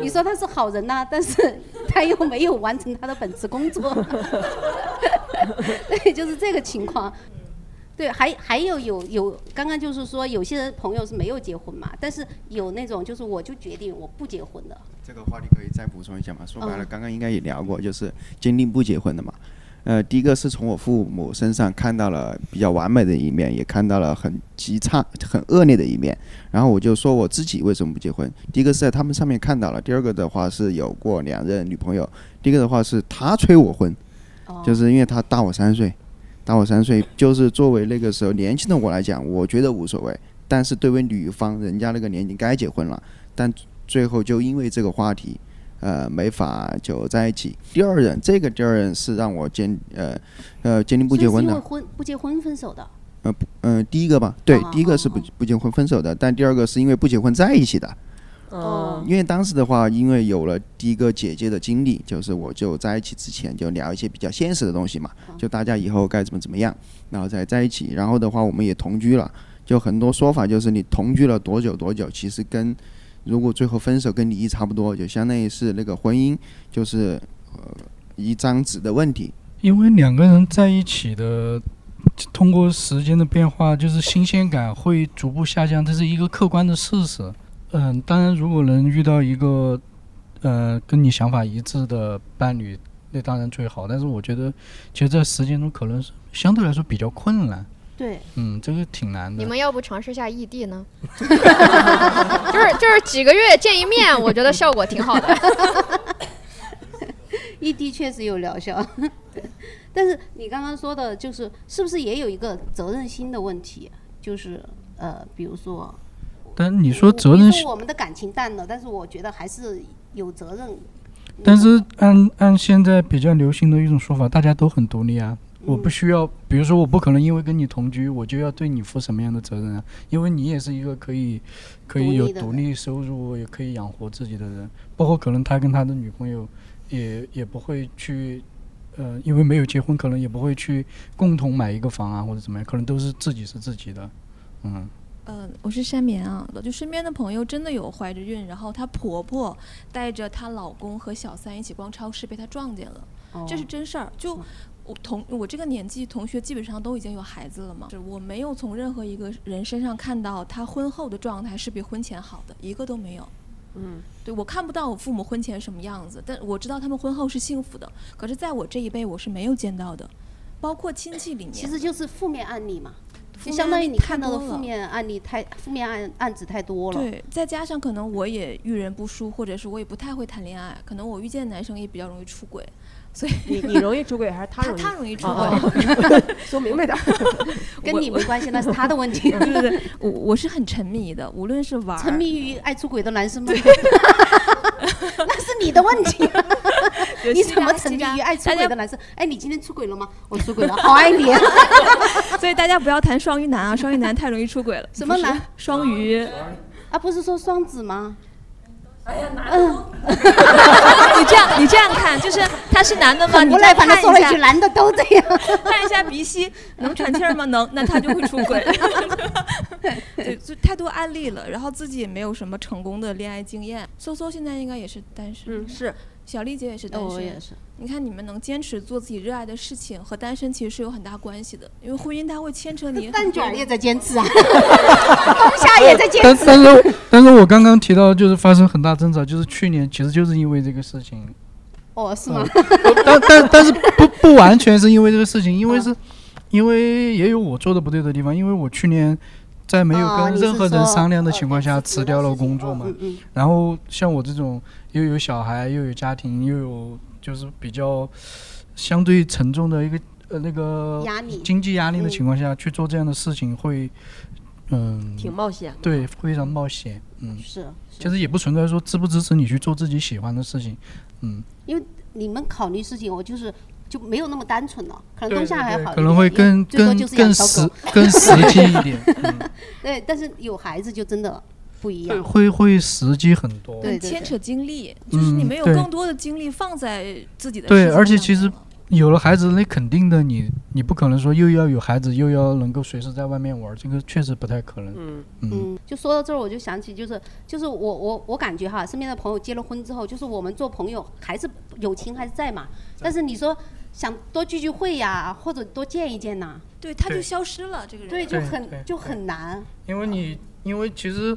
你说他是好人呐、但是他又没有完成他的本职工作。对，就是这个情况。对，还还有有有，刚刚就是说有些人朋友是没有结婚嘛，但是有那种就是我就决定我不结婚的。这个话题可以再补充一下嘛？说白了，嗯刚刚应该也聊过，就是坚定不结婚的嘛。呃，第一个是从我父母身上看到了比较完美的一面，也看到了很极差、很恶劣的一面。然后我就说我自己为什么不结婚？第一个是在他们上面看到了，第二个的话是有过两任女朋友，第一个的话是他催我婚，就是因为他大我三岁，大我三岁，就是作为那个时候年轻的我来讲，我觉得无所谓。但是对于女方，人家那个年纪该结婚了，但最后就因为这个话题，呃，没法就在一起。第二任，这个第二任是让我坚呃呃坚定不结婚的。婚不结婚分手的。呃不，嗯、第一个吧，对，哦第一个是不不结婚分手的，但第二个是因为不结婚在一起的。哦因为当时的话，因为有了第一个姐姐的经历，就是我就在一起之前就聊一些比较现实的东西嘛，就大家以后该怎么怎么样，然后再在一起。然后的话，我们也同居了，就很多说法就是你同居了多久多久，其实跟如果最后分手跟离异差不多，就相当于是那个婚姻就是呃一张纸的问题。因为两个人在一起的，通过时间的变化，就是新鲜感会逐步下降，这是一个客观的事实。嗯，当然，如果能遇到一个呃跟你想法一致的伴侣，那当然最好。但是我觉得，其实，在实践中可能是相对来说比较困难。对，嗯，这个挺难的。你们要不尝试下异地呢？就是就是几个月见一面，我觉得效果挺好的。异地确实有疗效，但是你刚刚说的，就是是不是也有一个责任心的问题？就是呃，比如说，但你说责任心说我们的感情淡了，但是我觉得还是有责任。但是按按现在比较流行的一种说法，大家都很独立啊。我不需要，比如说我不可能因为跟你同居，我就要对你负什么样的责任啊？因为你也是一个可以可以有独立的独立收入，也可以养活自己的人。包括可能他跟他的女朋友也也不会去，呃，因为没有结婚，可能也不会去共同买一个房啊或者怎么样，可能都是自己是自己的，嗯。嗯，我是山棉啊，就身边的朋友真的有怀着孕，然后她婆婆带着她老公和小三一起逛超市被她撞见了，这是真事儿。就我同我这个年纪同学基本上都已经有孩子了嘛，是我没有从任何一个人身上看到她婚后的状态是比婚前好的，一个都没有。嗯，对我看不到我父母婚前什么样子，但我知道他们婚后是幸福的。可是在我这一辈我是没有见到的，包括亲戚里面，其实就是负面案例嘛，负就相当于你看到的负面案例太负面案案子太多了。对，再加上可能我也遇人不淑，或者是我也不太会谈恋爱，可能我遇见的男生也比较容易出轨，所以你你容易出轨还是他容易？他容易出哦轨哦 说明白点，跟你没关系，那是他的问题。对对对，我我是很沉迷的，无论是玩沉迷于爱出轨的男生吗？那是你的问题。你怎么沉迷于爱出轨的男生？哎，你今天出轨了吗？我出轨了，好爱你。所以大家不要谈双鱼男啊，双鱼男太容易出轨了。什么男？双鱼。啊，不是说双子吗？哎呀，嗯，你这样你这样看，就是他是男的吗？你再看一下说了一句，男的都这样。看一下鼻息，能喘气儿吗？能，那他就会出轨。对，就太多案例了，然后自己也没有什么成功的恋爱经验。搜搜现在应该也是单身，嗯，是。小丽姐也是单身，哦我也是。你看你们能坚持做自己热爱的事情，和单身其实是有很大关系的，因为婚姻它会牵扯你。蛋卷儿也在坚持啊，冬夏也在坚持。但是但是我刚刚提到，就是发生很大争吵，就是去年其实就是因为这个事情，哦，是吗？但但但是不 不完全是因为这个事情，因为是，因为也有我做的不对的地方，因为我去年在没有跟任何人商量的呃情况下辞掉了工作嘛然后像我这种又有小孩又有家庭又有就是比较相对沉重的一个呃那个经济压力的嗯。情况下去做这样的事情会，嗯，挺冒险对，非常冒险，嗯，是其实也不存在说支不支持你去做自己喜欢的事情，嗯，因为你们考虑事情，我就是就没有那么单纯了，可能对冬夏还对好一点，可能会更更更实更实际一点，嗯。对，但是有孩子就真的不一样。会会实际很多，对对牵扯精力，就是你没有更多的精力放在自己的对，事情上而且其实有了孩子，那肯定的你，你不可能说又要有孩子，又要能够随时在外面玩儿，这个确实不太可能。嗯。嗯。嗯，就说到这儿，我就想起，就是就是我我我感觉哈，身边的朋友结了婚之后，就是我们做朋友还是友情还是在嘛。但是你说想多聚聚会呀，或者多见一见呐。对，他就对消失了，这个人。对，就对很就很难。因为你，因为其实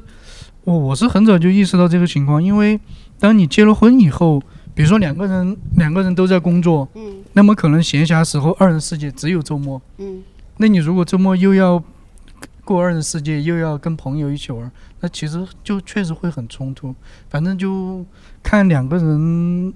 我我是很早就意识到这个情况，因为当你结了婚以后，比如说两个人两个人都在工作，嗯那么可能闲暇时候二人世界只有周末，嗯，那你如果周末又要过二人世界，又要跟朋友一起玩，那其实就确实会很冲突。反正就看两个人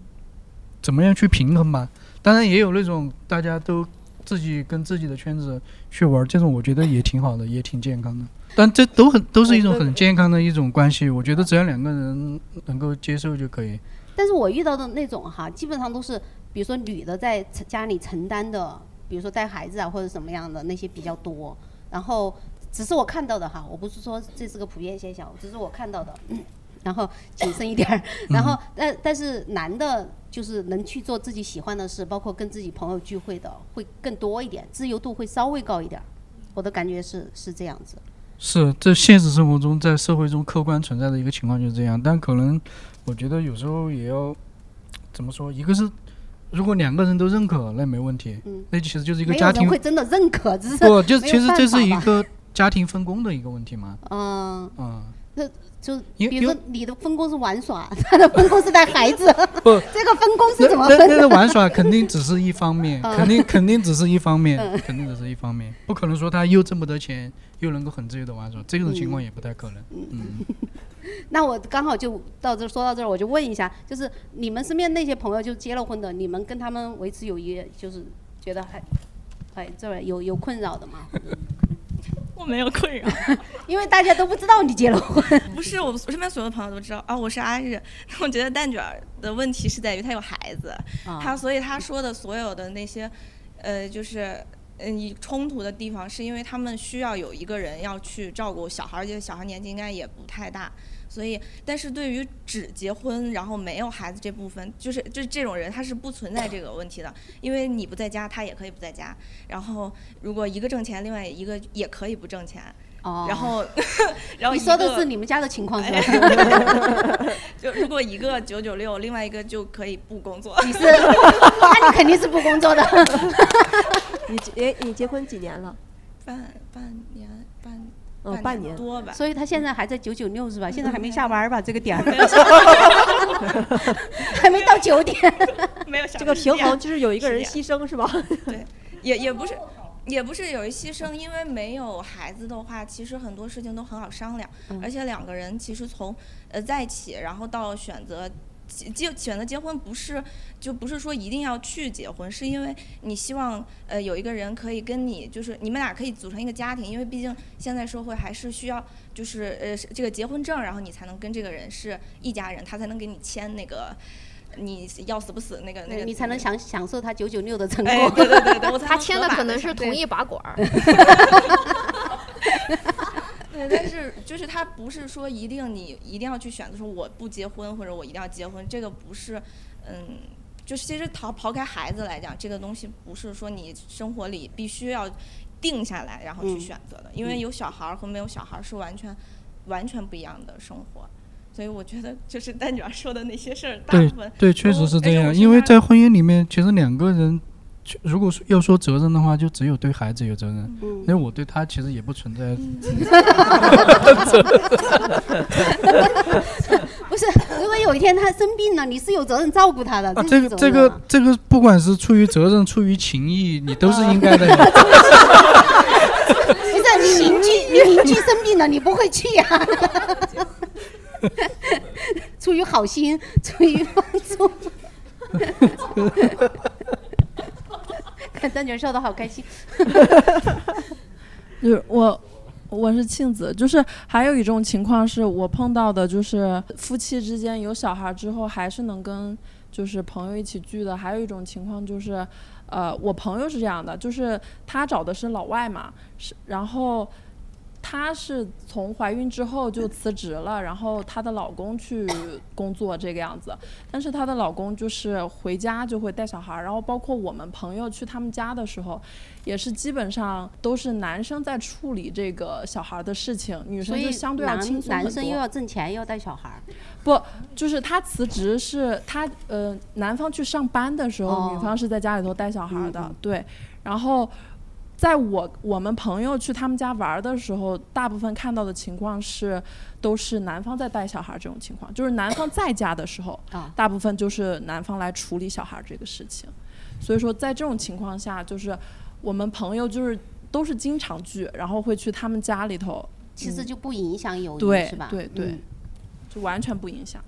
怎么样去平衡吧。当然也有那种大家都自己跟自己的圈子去玩，这种我觉得也挺好的，也挺健康的。但这都很都是一种很健康的一种关系，我觉得只要两个人能够接受就可以。但是我遇到的那种哈，基本上都是，比如说女的在家里承担的，比如说带孩子啊或者什么样的那些比较多，然后只是我看到的哈，我不是说这是个普遍现象，只是我看到的。嗯然后谨慎一点儿，然后但但是男的就是能去做自己喜欢的事，包括跟自己朋友聚会的会更多一点，自由度会稍微高一点。我的感觉是是这样子。是，这现实生活中在社会中客观存在的一个情况就是这样，但可能我觉得有时候也要怎么说，一个是如果两个人都认可，那没问题，嗯那其实就是一个家庭人会真的认可，只是不，就其实这是一个家庭分工的一个问题嘛，嗯，嗯，那就因比如说你的分工是玩耍，他的分工是带孩子，不 这个分工是怎么分那那个的？玩耍肯定只是一方面，嗯肯定肯定只是一方面嗯，肯定只是一方面，不可能说他又挣不得钱，又能够很自由的玩耍，这种情况嗯也不太可能，嗯。那我刚好就到这说到这儿，我就问一下，就是你们身边那些朋友就结了婚的，你们跟他们维持友谊，就是觉得还，哎，这儿有有困扰的吗？我没有困扰，因为大家都不知道你结了婚。不是我身边所有的朋友都知道啊，我是阿日。我觉得蛋卷儿的问题是在于他有孩子，啊他所以他说的所有的那些，呃，就是。嗯，你冲突的地方是因为他们需要有一个人要去照顾小孩儿，而且小孩年纪应该也不太大，所以，但是对于只结婚然后没有孩子这部分，就是就这种人他是不存在这个问题的，因为你不在家，他也可以不在家，然后如果一个挣钱，另外一个也可以不挣钱，哦然后，然后你说的是你们家的情况是吧？就如果一个九九六，另外一个就可以不工作。你是，那你肯定是不工作的。你结，你结婚几年了？半半年半嗯，半年多吧。所以他现在还在九九六是吧？现在还没下班儿吧？这个点儿，还没到九点。没有这个平衡就是有一个人牺牲是吧？对，也也不是，也不是有一牺牲，因为没有孩子的话，其实很多事情都很好商量，嗯而且两个人其实从呃在一起，然后到选择。结结选择结婚不是就不是说一定要去结婚，是因为你希望呃有一个人可以跟你就是你们俩可以组成一个家庭，因为毕竟现在社会还是需要就是呃这个结婚证，然后你才能跟这个人是一家人，他才能给你签那个你要死不死那个那个你才能享享受他九九六的 成果。哎对对对对他签的可能是同对一拔管儿。对，但是就是他不是说一定你一定要去选择说我不结婚或者我一定要结婚，这个不是，嗯，就是其实逃刨开孩子来讲，这个东西不是说你生活里必须要定下来然后去嗯选择的，因为嗯有小孩儿和没有小孩儿是完全完全不一样的生活。所以我觉得就是蛋卷儿说的那些事儿，大部分对，确实是这样。因为在婚姻里面，其实两个人，就如果说要说责任的话，就只有对孩子有责任。嗯因为我对他其实也不存在。不是，如果有一天他生病了，你是有责任照顾他的。这个这个这个，不管是出于责任，出于情义，你都是应该的。不是你邻居，你邻居生病了，你不会去呀、出于好心，出于帮助。看蛋卷笑得好开心。就是我，我是庆子，就是还有一种情况是我碰到的，就是夫妻之间有小孩之后还是能跟就是朋友一起聚的。还有一种情况就是，呃，我朋友是这样的，就是他找的是老外嘛，是然后。她是从怀孕之后就辞职了，然后她的老公去工作这个样子。但是她的老公就是回家就会带小孩儿，然后包括我们朋友去他们家的时候，也是基本上都是男生在处理这个小孩儿的事情，女生就相对要男轻松。男生又要挣钱，又要带小孩儿。不，就是她辞职是她呃，男方去上班的时候，哦女方是在家里头带小孩儿的，嗯嗯对。然后，在我我们朋友去他们家玩儿的时候，大部分看到的情况是，都是男方在带小孩这种情况，就是男方在家的时候，啊大部分就是男方来处理小孩这个事情。所以说，在这种情况下，就是我们朋友就是都是经常聚，然后会去他们家里头。嗯其实就不影响友谊，对是吧？对对嗯，就完全不影响。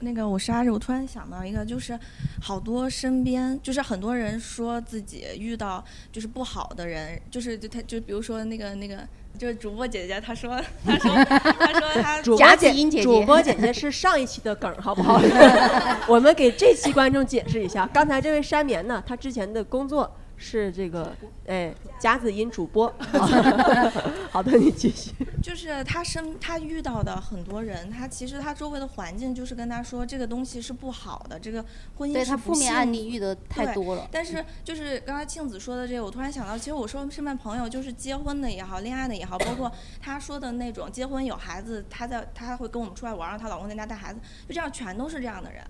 那个我是阿志，我突然想到一个，就是好多身边就是很多人说自己遇到就是不好的人，就是就他就比如说那个那个就是主播姐姐，她说她说她说她主播姐主播姐姐是上一期的梗儿，好不好？我们给这期观众解释一下，刚才这位山棉呢，他之前的工作是这个哎甲子音主播。好的，你继续。就是他身他遇到的很多人，他其实他周围的环境就是跟他说这个东西是不好的，这个婚姻对他是不幸负面案例遇的太多了但是就是刚才庆子说的这个，我突然想到，其实我说身边朋友就是结婚的也好，恋爱的也好，包括 她说的那种结婚有孩子，她在她会跟我们出来玩，让她老公在家带孩子，就这样全都是这样的人。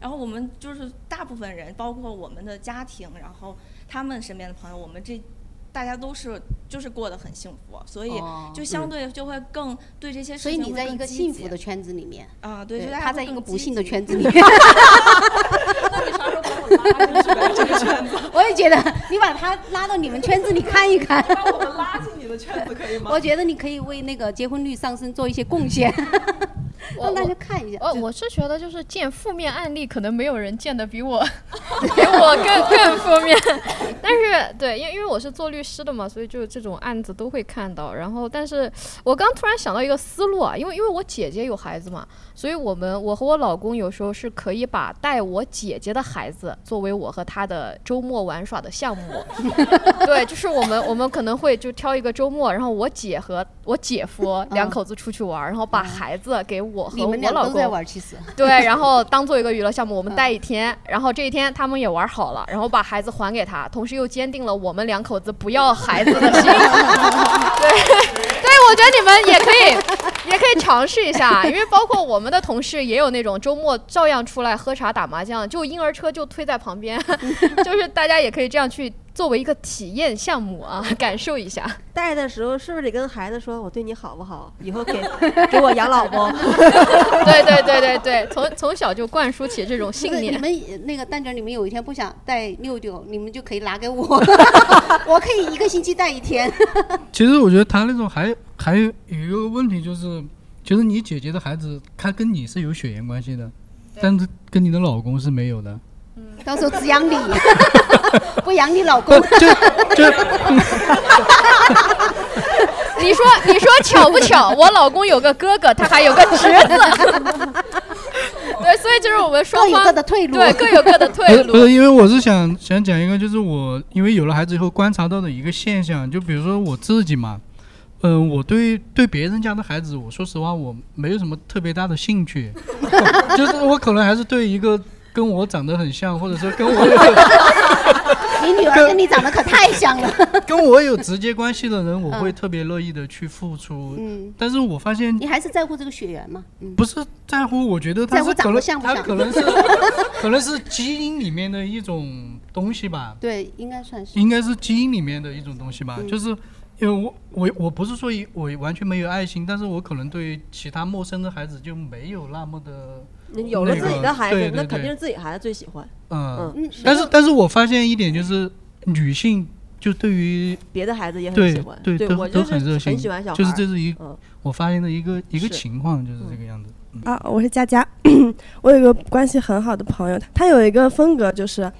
然后我们就是大部分人，包括我们的家庭，然后他们身边的朋友，我们这大家都是就是过得很幸福，所以哦。就相嗯对就会更对这些事所以情会你在一个更积极。幸福的圈子里面啊，对，就他在一个不幸的圈子里面。我也觉得你把他拉到你们圈子里看一看，把我们拉进你的圈子可以吗？我觉得你可以为那个结婚率上升做一些贡献，让大家看一下。哦，我是觉得就是见负面案例，可能没有人见的比我比我更更负面。但是对，因为因为我是做律师的嘛，所以就这种案子都会看到。然后，但是我刚突然想到一个思路啊，因为因为我姐姐有孩子嘛，所以我们我和我老公有时候是可以把带我姐姐的孩子作为我和他的周末玩耍的项目。对，就是我们我们可能会就挑一个周末，然后我姐和我姐夫两口子出去玩，然后把孩子给我和我老公在玩，其实。对，然后当做一个娱乐项目，我们带一天，然后这一天他们也玩好了，然后把孩子还给他，同时又坚定了我们两口子不要孩子的心。对，对，我觉得你们也可以，也可以尝试一下，因为包括我们的同事也有那种周末照样出来喝茶打麻将，就婴儿车就推在旁边，就是大家也可以这样去作为一个体验项目啊，感受一下。带的时候是不是得跟孩子说，我对你好不好？以后给 给我养老不？对对对对对，从从小就灌输起这种信念。你们那个蛋卷，你们有一天不想带六六，你们就可以拿给我，我可以一个星期带一天。其实我觉得他那种还还有有一个问题就是，其实你姐姐的孩子，他跟你是有血缘关系的，但是跟你的老公是没有的。到时候只养你，不养你老公。你说你说巧不巧？我老公有个哥哥，他还有个侄子。对，所以就是我们双方各有各的退路对，各有各的退路。不是不是，因为我是想想讲一个，就是我因为有了孩子以后观察到的一个现象，就比如说我自己嘛，嗯、我对对别人家的孩子，我说实话我没有什么特别大的兴趣，就是我可能还是对一个跟我长得很像，或者说跟我有 你女儿跟你长得可太像了。跟我有直接关系的人，我会特别乐意的去付出。嗯，但是我发现你还是在乎这个血缘吗？嗯，不是在乎，我觉得他在乎长得是可能像不像他可能是 可能是基因里面的一种东西吧。对，应该算是。应该是基因里面的一种东西吧，嗯就是因为我我我不是说一我完全没有爱心，但是我可能对其他陌生的孩子就没有那么的你有了自己的孩子，那个对对那肯定是自己孩子最喜欢。嗯嗯，但是但是我发现一点就是女性就对于别的孩子也很喜欢对都都对我就是很热心，很喜欢小孩就是这是一嗯我发现的一个一个情况就是这个样子。啊，我是佳佳，我有一个关系很好的朋友，他有一个风格就是，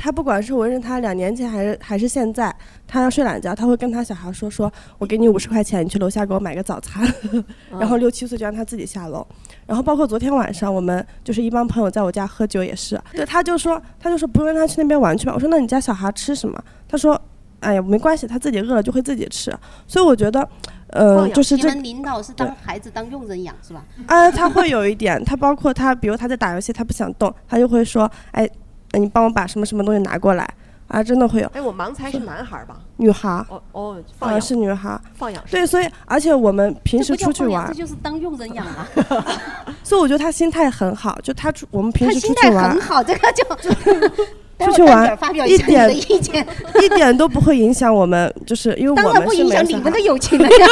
他不管是我认识他两年前还是还是现在，他要睡懒觉，他会跟他小孩说说，我给你五十块钱，你去楼下给我买个早餐，然后六七岁就让他自己下楼，然后包括昨天晚上我们就是一帮朋友在我家喝酒也是，对，他就说他就说不用让他去那边玩去吧，我说那你家小孩吃什么？他说。哎呀，没关系，他自己饿了就会自己吃，所以我觉得，呃，就是这你们领导是当孩子当佣人养是吧？啊，他会有一点，他包括他，比如他在打游戏，他不想动，他就会说，哎，你帮我把什么什么东西拿过来啊，真的会有。哎，我盲猜是男孩吧？女孩，哦哦，放啊养是女孩，放养对，所以而且我们平时出去玩这，就是当佣人养啊。所以我觉得他心态很好，就他出我们平时出去玩很，好，这个就待出去玩一下你一点的意见。一点都不会影响我们，就是因为当我们是然不影响你们的友情了呀。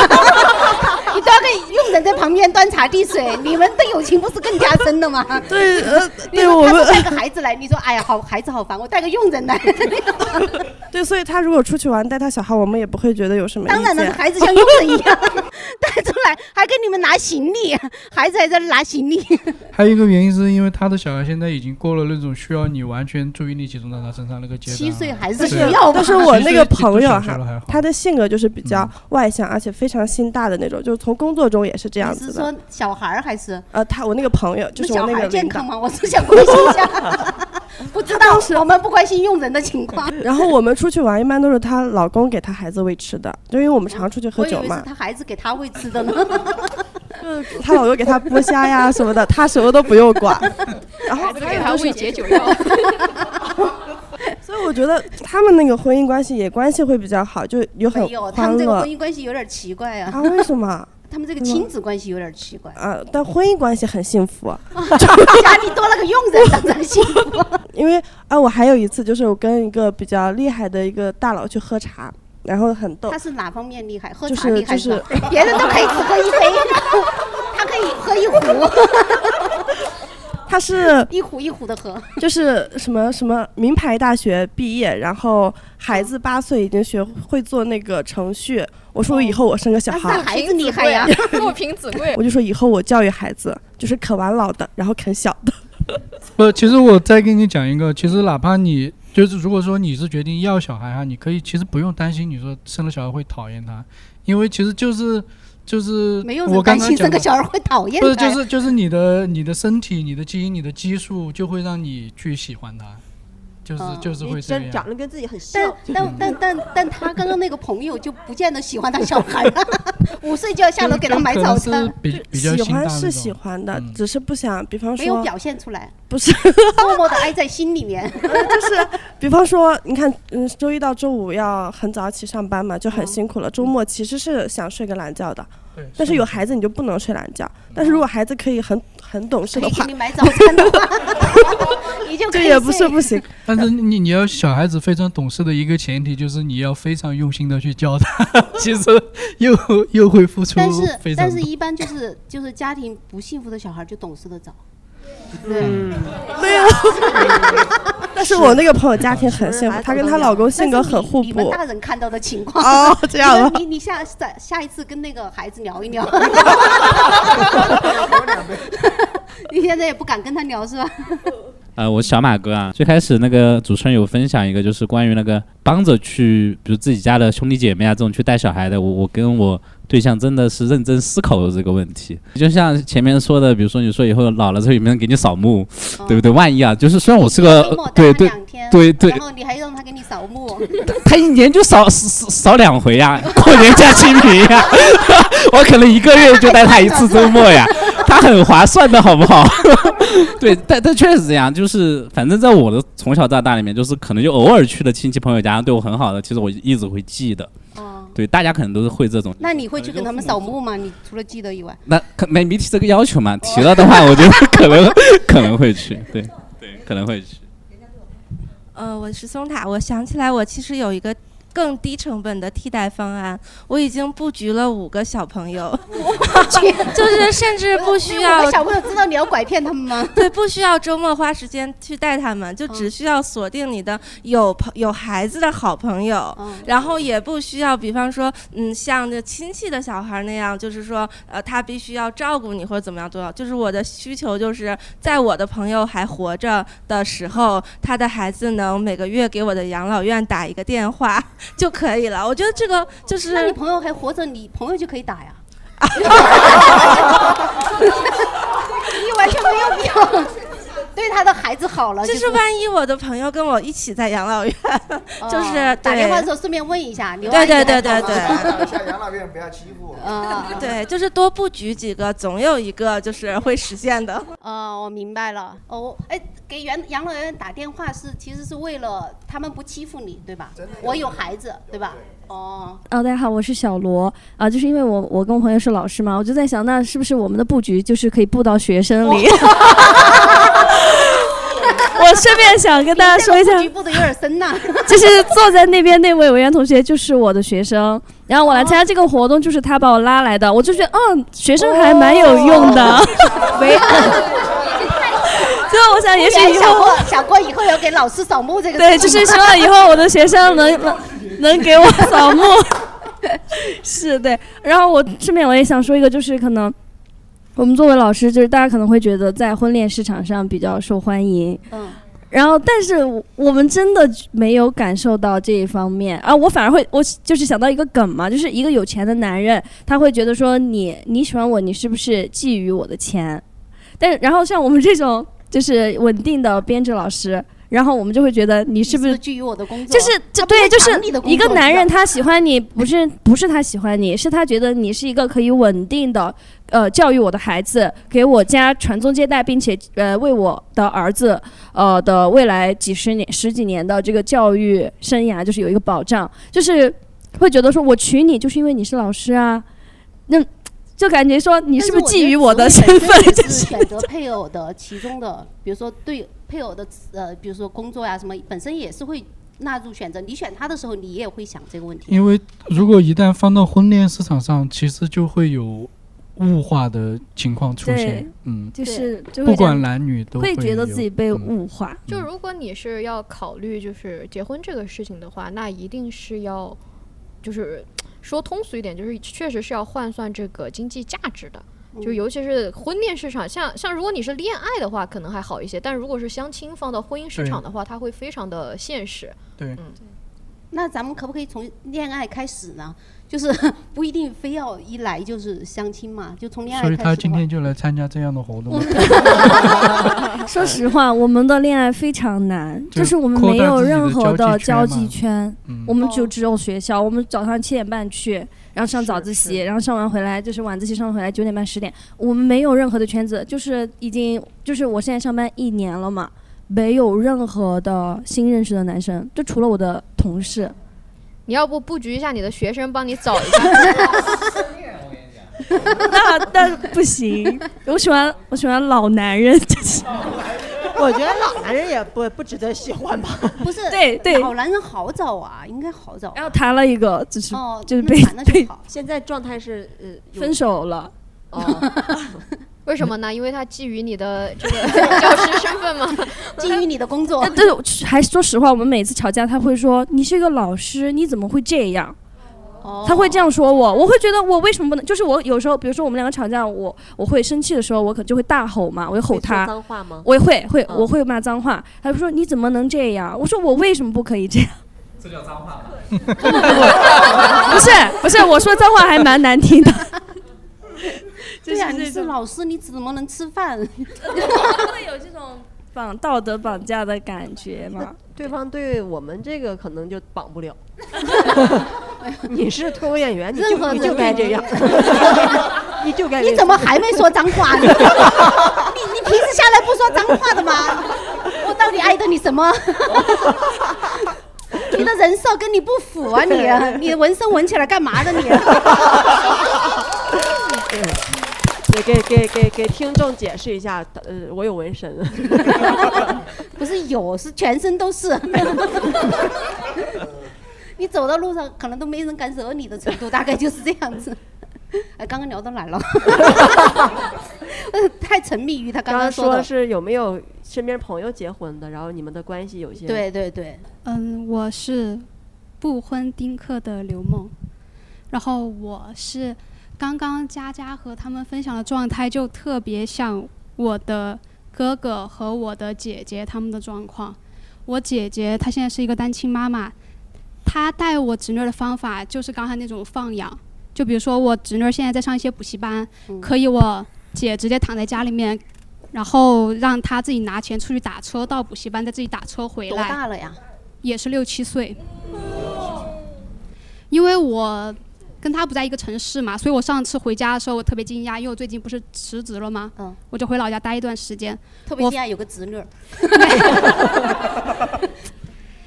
你多个佣人在旁边端茶递水，你们的友情不是更加深了吗？对，呃，你对我们带个孩子来，你说哎呀，好孩子好烦，我带个佣人来。对，所以他如果出去玩带他小孩，我们也不会觉得有什么当然了，孩子像佣人一样带出来，还给你们拿行李，孩子还在那拿行李。还有一个原因是因为他的小孩现在已经过了那种需要你完全注意力集中在他身上那个阶段。七岁还是对需要吧但是我那个朋友哈他的性格就是比较外向，而且非常心大的那种，就是从工作中也是这样子的。你是说小孩儿还是？呃，他我那个朋友就是我那个领导儿健康吗？我是想关心一下。不知道，我们不关心用人的情况。然后我们出去玩，一般都是她老公给她孩子喂吃的，就因为我们常出去喝酒嘛我以为是。他孩子给他喂吃的呢。就是她老公给她剥虾呀什么的，她什么都不用管。然后给他喂解酒药。所以我觉得他们那个婚姻关系也关系会比较好，就有很没有，他们这个婚姻关系有点奇怪啊。啊？为什么？他们这个亲子关系有点奇怪。啊，但婚姻关系很幸福。家里多了个佣人，当然幸福。因为啊，我还有一次就是我跟一个比较厉害的一个大佬去喝茶，然后很逗他。是哪方面厉害？喝就是茶厉害就是吧？别人都可以只喝一杯，他可以喝一壶，他是一壶一壶的喝。就是什么什么名牌大学毕业，然后孩子八岁已经学会做那个程序。我说以后我生个小孩，那孩子厉害呀，若凭子贵。我就说以后我教育孩子就是啃完老的，然后啃小的。不，其实我再跟你讲一个，其实哪怕你就是如果说你是决定要小孩啊，你可以其实不用担心你说生了小孩会讨厌他，因为其实就是就是没有担心生个小孩会讨厌不是，他就是就是你的你的身体、你的基因、你的激素就会让你去喜欢他，就是、嗯就是会这样。真长得跟自己很像。但但但但他刚刚那个朋友就不见得喜欢他小孩啊，五岁就要下楼给他买早餐，比比较喜欢是喜欢的，只是不想，比方说没有表现出来，不是默默的挨在心里面。就是比方说，你看，嗯，周一到周五要很早起上班嘛，就很辛苦了。周末其实是想睡个懒觉的，但是有孩子你就不能睡懒觉。但是如果孩子可以很很懂事的话你买早餐的话，你就这也不是不行。但是你你要小孩子非常懂事的一个前提就是你要非常用心的去教他，其实又又会付出但是非常多。但是一般就是就是家庭不幸福的小孩就懂事的早。对，没有。但是我那个朋友家庭很幸福，她跟她老公性格很互补。你们大人看到的情况哦这样吗 你你你下下下一次跟那个孩子聊一聊。你现在也不敢跟他聊是吧？呃，我小马哥啊，最开始那个主持人有分享一个，就是关于那个帮着去，比如自己家的兄弟姐妹啊这种去带小孩的，我我跟我对象真的是认真思考了这个问题。就像前面说的，比如说你说以后老了之后有没有人给你扫墓，对不对？万一啊，就是虽然我是个对对对对然，后你还让他给你扫墓，他一年就扫扫扫两回呀，过年加清明呀，我可能一个月就带他一次周末呀，他很划算的好不好？对，但但确实这样，就是反正在我的从小到大里面，就是可能就偶尔去的亲戚朋友家对我很好的，其实我一直会记得。对，大家可能都是会这种。那你会去给他们扫墓吗？你除了记得以外，那可没没提这个要求嘛？提了的话，我觉得可能 可能会去，对对，可能会去。呃，我是松塔，我想起来，我其实有一个更低成本的替代方案，我已经布局了五个小朋友，就是甚至不需要小朋友知道你要拐骗他们吗？对，不需要周末花时间去带他们，就只需要锁定你的有朋有孩子的好朋友，然后也不需要，比方说，嗯，像这亲戚的小孩那样，就是说，呃，他必须要照顾你或者怎么样都要。就是我的需求就是在我的朋友还活着的时候，他的孩子能每个月给我的养老院打一个电话 就可以了。我觉得这个就是，那你朋友还活着，你朋友就可以打呀。你完全没有必要。对他的孩子好了，就是万一我的朋友跟我一起在养老院，就是哦打电话的时候顺便问一下，你对对对对对。下养老院不要欺负我。嗯，对，就是多布局几个，总有一个就是会实现的。哦，我明白了。哦，哎，给养养老院打电话是其实是为了他们不欺负你，对吧？我有孩子，对吧？哦，哦，大家好，我是小罗啊，就是因为我我跟我朋友是老师嘛，我就在想，那是不是我们的布局就是可以布到学生里？我顺便想跟大家说一下，局部的有点深呐。就是坐在那边那位委员同学就是我的学生，然后我来参加这个活动就是他把我拉来的，我就觉得嗯，学生还蛮有用的。喂，就我想也许以后小郭小郭以后要给老师扫墓这个对，事情就是希望以后我的学生能 能能给我扫墓。是对，然后我顺便我也想说一个，就是可能我们作为老师，就是大家可能会觉得在婚恋市场上比较受欢迎，嗯，然后但是我我们真的没有感受到这一方面啊，我反而会我就是想到一个梗嘛，就是一个有钱的男人，他会觉得说你你喜欢我，你是不是觊觎我的钱？但是然后像我们这种就是稳定的编制老师。然后我们就会觉得你是不是基于我的工作？就是这对，就是一个男人他喜欢你，不是不是他喜欢你，是他觉得你是一个可以稳定的，呃，教育我的孩子，给我家传宗接代，并且呃为我的儿子呃的未来几十年十几年的这个教育生涯就是有一个保障，就是会觉得说我娶你就是因为你是老师啊，那就感觉说你是不是觊觎我的身份？就 就是是选择配偶的其中的，比如说对配偶的呃，比如说工作呀、什么，本身也是会纳入选择。你选他的时候，你也会想这个问题。因为如果一旦放到婚恋市场上，其实就会有物化的情况出现。嗯，就是就不管男女都会觉得自己被嗯物化。就如果你是要考虑就是结婚这个事情的话，那一定是要，就是说通俗一点，就是确实是要换算这个经济价值的。就尤其是婚恋市场，像像如果你是恋爱的话，可能还好一些，但如果是相亲放到婚姻市场的话，它会非常的现实。对，嗯，那咱们可不可以从恋爱开始呢？就是 不一定非要一来就是相亲嘛，就从恋爱所以他开始的话。今天就来参加这样的活动。说实话，我们的恋爱非常难，就就是我们没有任何的交交际圈嘛际圈，嗯我们就只有学校。我们早上七点半去，然后上早自习，然后上完回来就是晚自习上完回来九点半十点，我们没有任何的圈子，就是已经就是我现在上班一年了嘛，没有任何的新认识的男生，就除了我的同事。你要不布局一下你的学生，帮你找一下。那那不行，我喜欢我喜欢老男人，就是我觉得老男人也不不值得喜欢吧。不是，对对老男人好找啊，应该好找。然后谈了一个，就是、哦就是被谈了就被好现在状态是呃分手了。哦，为什么呢？因为他觊觎你的 这个教师身份嘛？基于你的工作但，还说实话，我们每次吵架，他会说你是一个老师，你怎么会这样？哦他会这样说我，我会觉得我为什么不能？就是我有时候，比如说我们两个吵架，我我会生气的时候，我可就会大吼嘛，我会吼他，脏话吗我也会会嗯我会骂脏话。他就说你怎么能这样？我说我为什么不可以这样？这叫脏话吗？不是不是，我说脏话还蛮难听的。对呀、你是老师，你怎么能吃饭？会有这种绑道德绑架的感觉吗？对方对我们这个可能就绑不了。你是脱口演员，你就 你就任何人该这样，你就该。你怎么还没说脏话呢？你你平时下来不说脏话的吗？我到底挨的你什么？你的人设跟你不符啊你！你纹身纹起来干嘛的你？给给给给给听众解释一下，呃，我有纹身。不是有，是全身都是。你走到路上可能都没人敢惹你的程度，大概就是这样子。哎，刚刚聊到哪了？太沉迷于他刚刚刚说的。说是有没有身边朋友结婚的，然后你们的关系有些对对对，嗯，我是不婚丁克的刘梦，然后我是刚刚佳佳和他们分享的状态，就特别像我的哥哥和我的姐姐他们的状况。我姐姐她现在是一个单亲妈妈，她带我侄女的方法就是刚才那种放养，就比如说我侄女现在在上一些补习班，可以我姐直接躺在家里面然后让她自己拿钱出去打车到补习班，再自己打车回多来。大了呀？也是六七岁。因为我跟他不在一个城市嘛，所以我上次回家的时候我特别惊讶，因为我最近不是辞职了吗？嗯，我就回老家待一段时间。特别惊讶有个侄女儿。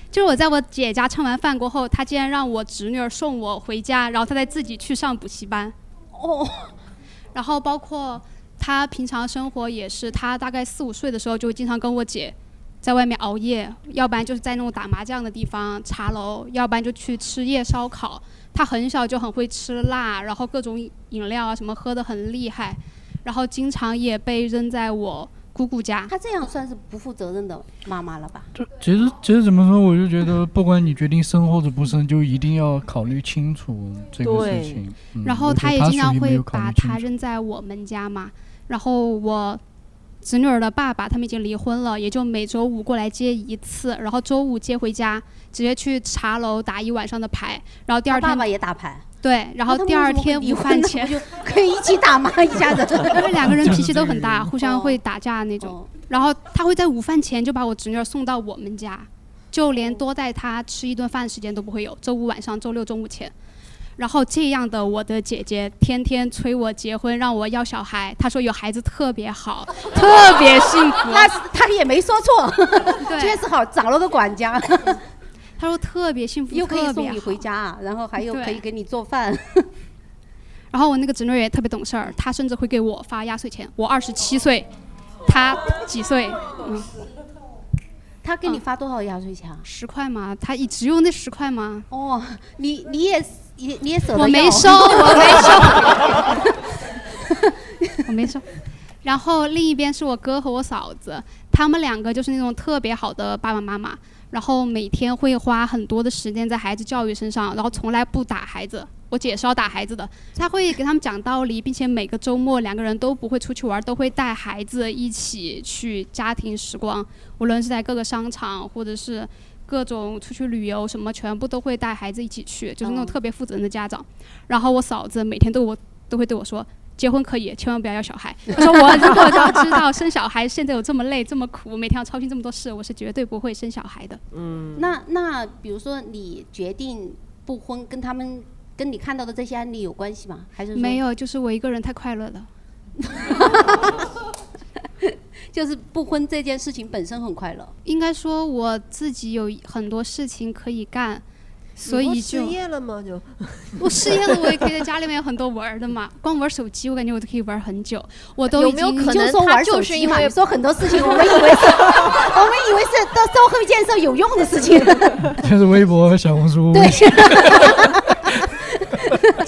就是我在我姐家吃完饭过后，她竟然让我侄女儿送我回家，然后她再自己去上补习班。哦。然后包括她平常生活也是，她大概四五岁的时候就经常跟我姐在外面熬夜，要不然就是在那种打麻将的地方茶楼，要不然就去吃夜烧烤。她很小就很会吃辣，然后各种饮料啊什么喝的很厉害，然后经常也被扔在我姑姑家。他这样算是不负责任的妈妈了吧？就其实其实怎么说，我就觉得不管你决定生或者不生，就一定要考虑清楚这个事情。嗯然后他也经常会把他扔在我们家嘛。然后我侄女儿的爸爸他们已经离婚了，也就每周五过来接一次，然后周五接回家，直接去茶楼打一晚上的牌，然后第二天爸爸也打牌。对，然后第二天午饭前就可以一起打吗？一家子，因为两个人脾气都很大，互相会打架那种。然后他会在午饭前就把我侄女儿送到我们家，就连多带她吃一顿饭时间都不会有。周五晚上、周六中午前。然后这样的我的姐姐天天催我结婚，让我要小孩。她说有孩子特别好，特别幸福。那她也没说错，确实好，找了个管家。她说特别幸福，又可以送你回家，然后还有可以给你做饭。然后我那个侄女也特别懂事儿，她甚至会给我发压岁钱。我二十七岁，她几岁？嗯，她给你发多少压岁钱啊？十块吗？她也只有那十块吗？哦，你你也也你也舍得我没收，我没收，我没收。然后另一边是我哥和我嫂子，他们两个就是那种特别好的爸爸妈妈，然后每天会花很多的时间在孩子教育身上，然后从来不打孩子。我姐是要打孩子的，她会给他们讲道理，并且每个周末两个人都不会出去玩，都会带孩子一起去家庭时光，无论是在各个商场或者是各种出去旅游什么，全部都会带孩子一起去，就是那种哦特别负责任的家长。然后我嫂子每天对我都会对我说。结婚可以，千万不要要小孩。我说我如果要知道生小孩现在有这么累、这么苦，每天要操心这么多事，我是绝对不会生小孩的。嗯，那那比如说你决定不婚，跟他们跟你看到的这些案例有关系吗？还是没？有，就是我一个人太快乐了。就是不婚这件事情本身很快乐。应该说我自己有很多事情可以干，所以就失业了吗？就 我失业了，我也可以在家里面有很多玩的嘛。光玩手机，我感觉我都可以玩很久。我都有已经没有可能他就是因为 说很多事情，我们以为是，我们以为是到社会建设有用的事情。就是微博、小红书。对，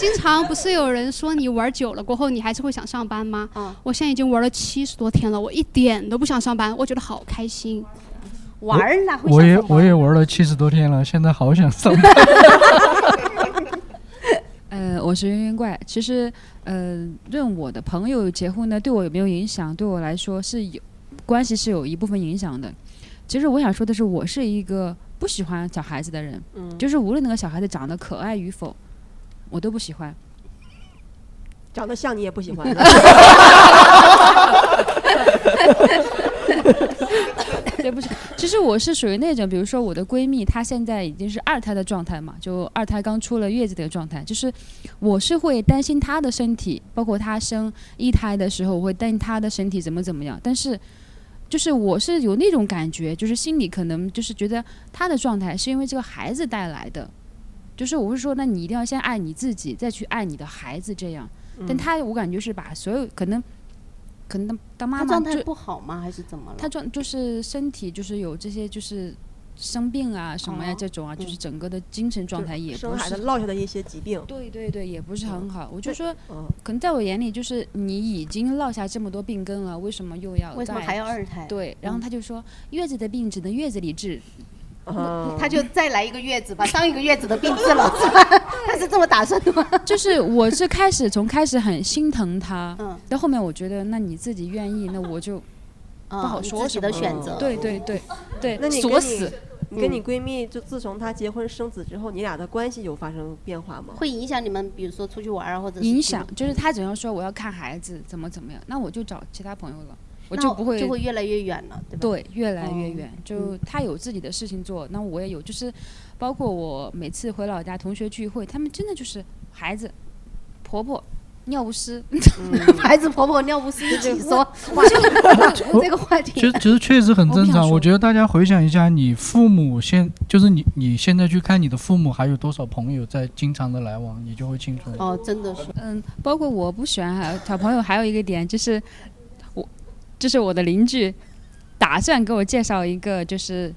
经常不是有人说你玩久了过后，你还是会想上班吗？我现在已经玩了七十多天了，我一点都不想上班，我觉得好开心。玩儿哪会我也我也玩了七十多天了，现在好想上班。呃，我是圆圆怪。其实，呃，论我的朋友结婚呢，对我有没有影响？对我来说是有关系，是有一部分影响的。其实我想说的是，我是一个不喜欢小孩子的人，嗯就是无论那个小孩子长得可爱与否，我都不喜欢。长得像你也不喜欢。对，不是，其实我是属于那种，比如说我的闺蜜，她现在已经是二胎的状态嘛，就二胎刚出了月子的状态，就是我是会担心她的身体，包括她生一胎的时候，我会担心她的身体怎么怎么样，但是。就是我是有那种感觉，就是心里可能就是觉得她的状态是因为这个孩子带来的，就是我是说，那你一定要先爱你自己，再去爱你的孩子，这样。但嗯她我感觉是把所有可能，可能当当妈妈他状态不好吗？还是怎么了？他状就是身体就是有这些就是生病啊什么呀、哦这种啊，就是整个的精神状态也生孩不是子落下的一些疾病。对对对，也不是很好。我就说，嗯可能在我眼里，就是你已经落下这么多病根了，为什么又要再为什么还要二胎对，然后嗯他就说，月子的病只能月子里治。哦他就再来一个月子，把上一个月子的病治了，是吧？他是这么打算的吗？就是我是开始从开始很心疼他，嗯到后面我觉得，那你自己愿意，那我就不好嗯你自己说什么的选择对对对对，那你你锁死。你跟你嗯闺蜜就自从她结婚生子之后，你俩的关系有发生变化吗？会影响你们，比如说出去玩啊，或者影响就是他只要说我要看孩子怎么怎么样，那我就找其他朋友了。那我就不会就会越来越远了，对吧？对，越来越哦远。就他有自己的事情做，那我也有，就是包括我每次回老家同学聚会，他们真的就是孩子、婆婆、尿不湿，孩子、婆婆、尿不湿一起说，哇，这个话题其实其实确实很正常。我觉得大家回想一下，你父母现就是你你现在去看你的父母还有多少朋友在经常的来往，你就会清楚。哦，真的是，嗯，包括我不喜欢还小朋友，还有一个点就是我，就是我的邻居打算给我介绍一个就是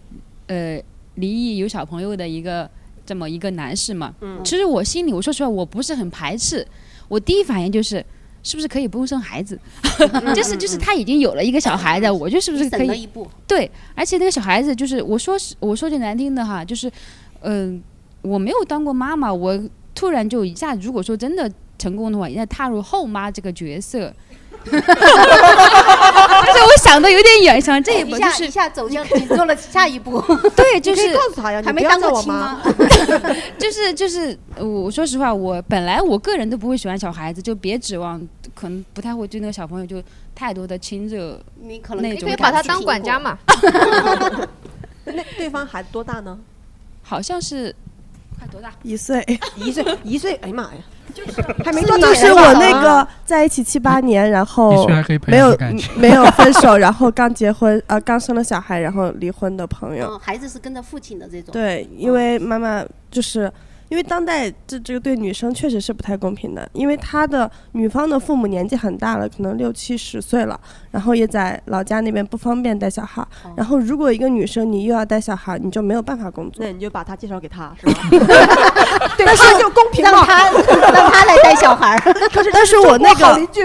呃离异有小朋友的一个这么一个男士嘛。嗯其实我心里我说实话我不是很排斥，我第一反应就是。是不是可以不用生孩子？就是就是他已经有了一个小孩子，我就是不是可以？对，而且那个小孩子就是我说是我说句难听的哈，就是嗯、我没有当过妈妈，我突然就一下，如果说真的成功的话，一下踏入后妈这个角色，就是我想的有点远，想这一步就是一下走向你做了下一步，对，就是告诉他呀，你还没不要当过亲妈吗？就是就是，呃我说实话，我本来我个人都不会喜欢小孩子，就别指望，可能不太会对那个小朋友就太多的亲热你可能那种你可以把他感觉当管家嘛。那对方孩子多大呢？好像是快多大？一岁，一岁，一岁，哎呀妈呀，就是还没就到就是我那个在一起七八年，然后没有没有分手，然后刚结婚呃刚生了小孩，然后离婚的朋友。嗯，孩子是跟着父亲的这种。对，因为妈妈就是因为当代这这个对女生确实是不太公平的，因为她的女方的父母年纪很大了，可能六七十岁了，然后也在老家那边不方便带小孩然后如果一个女生你又要带小孩儿，你就没有办法工作那。你就把他介绍给他，是吧？对但是他就公平了。让他让他来带小孩儿。可 是但是我那个 邻居，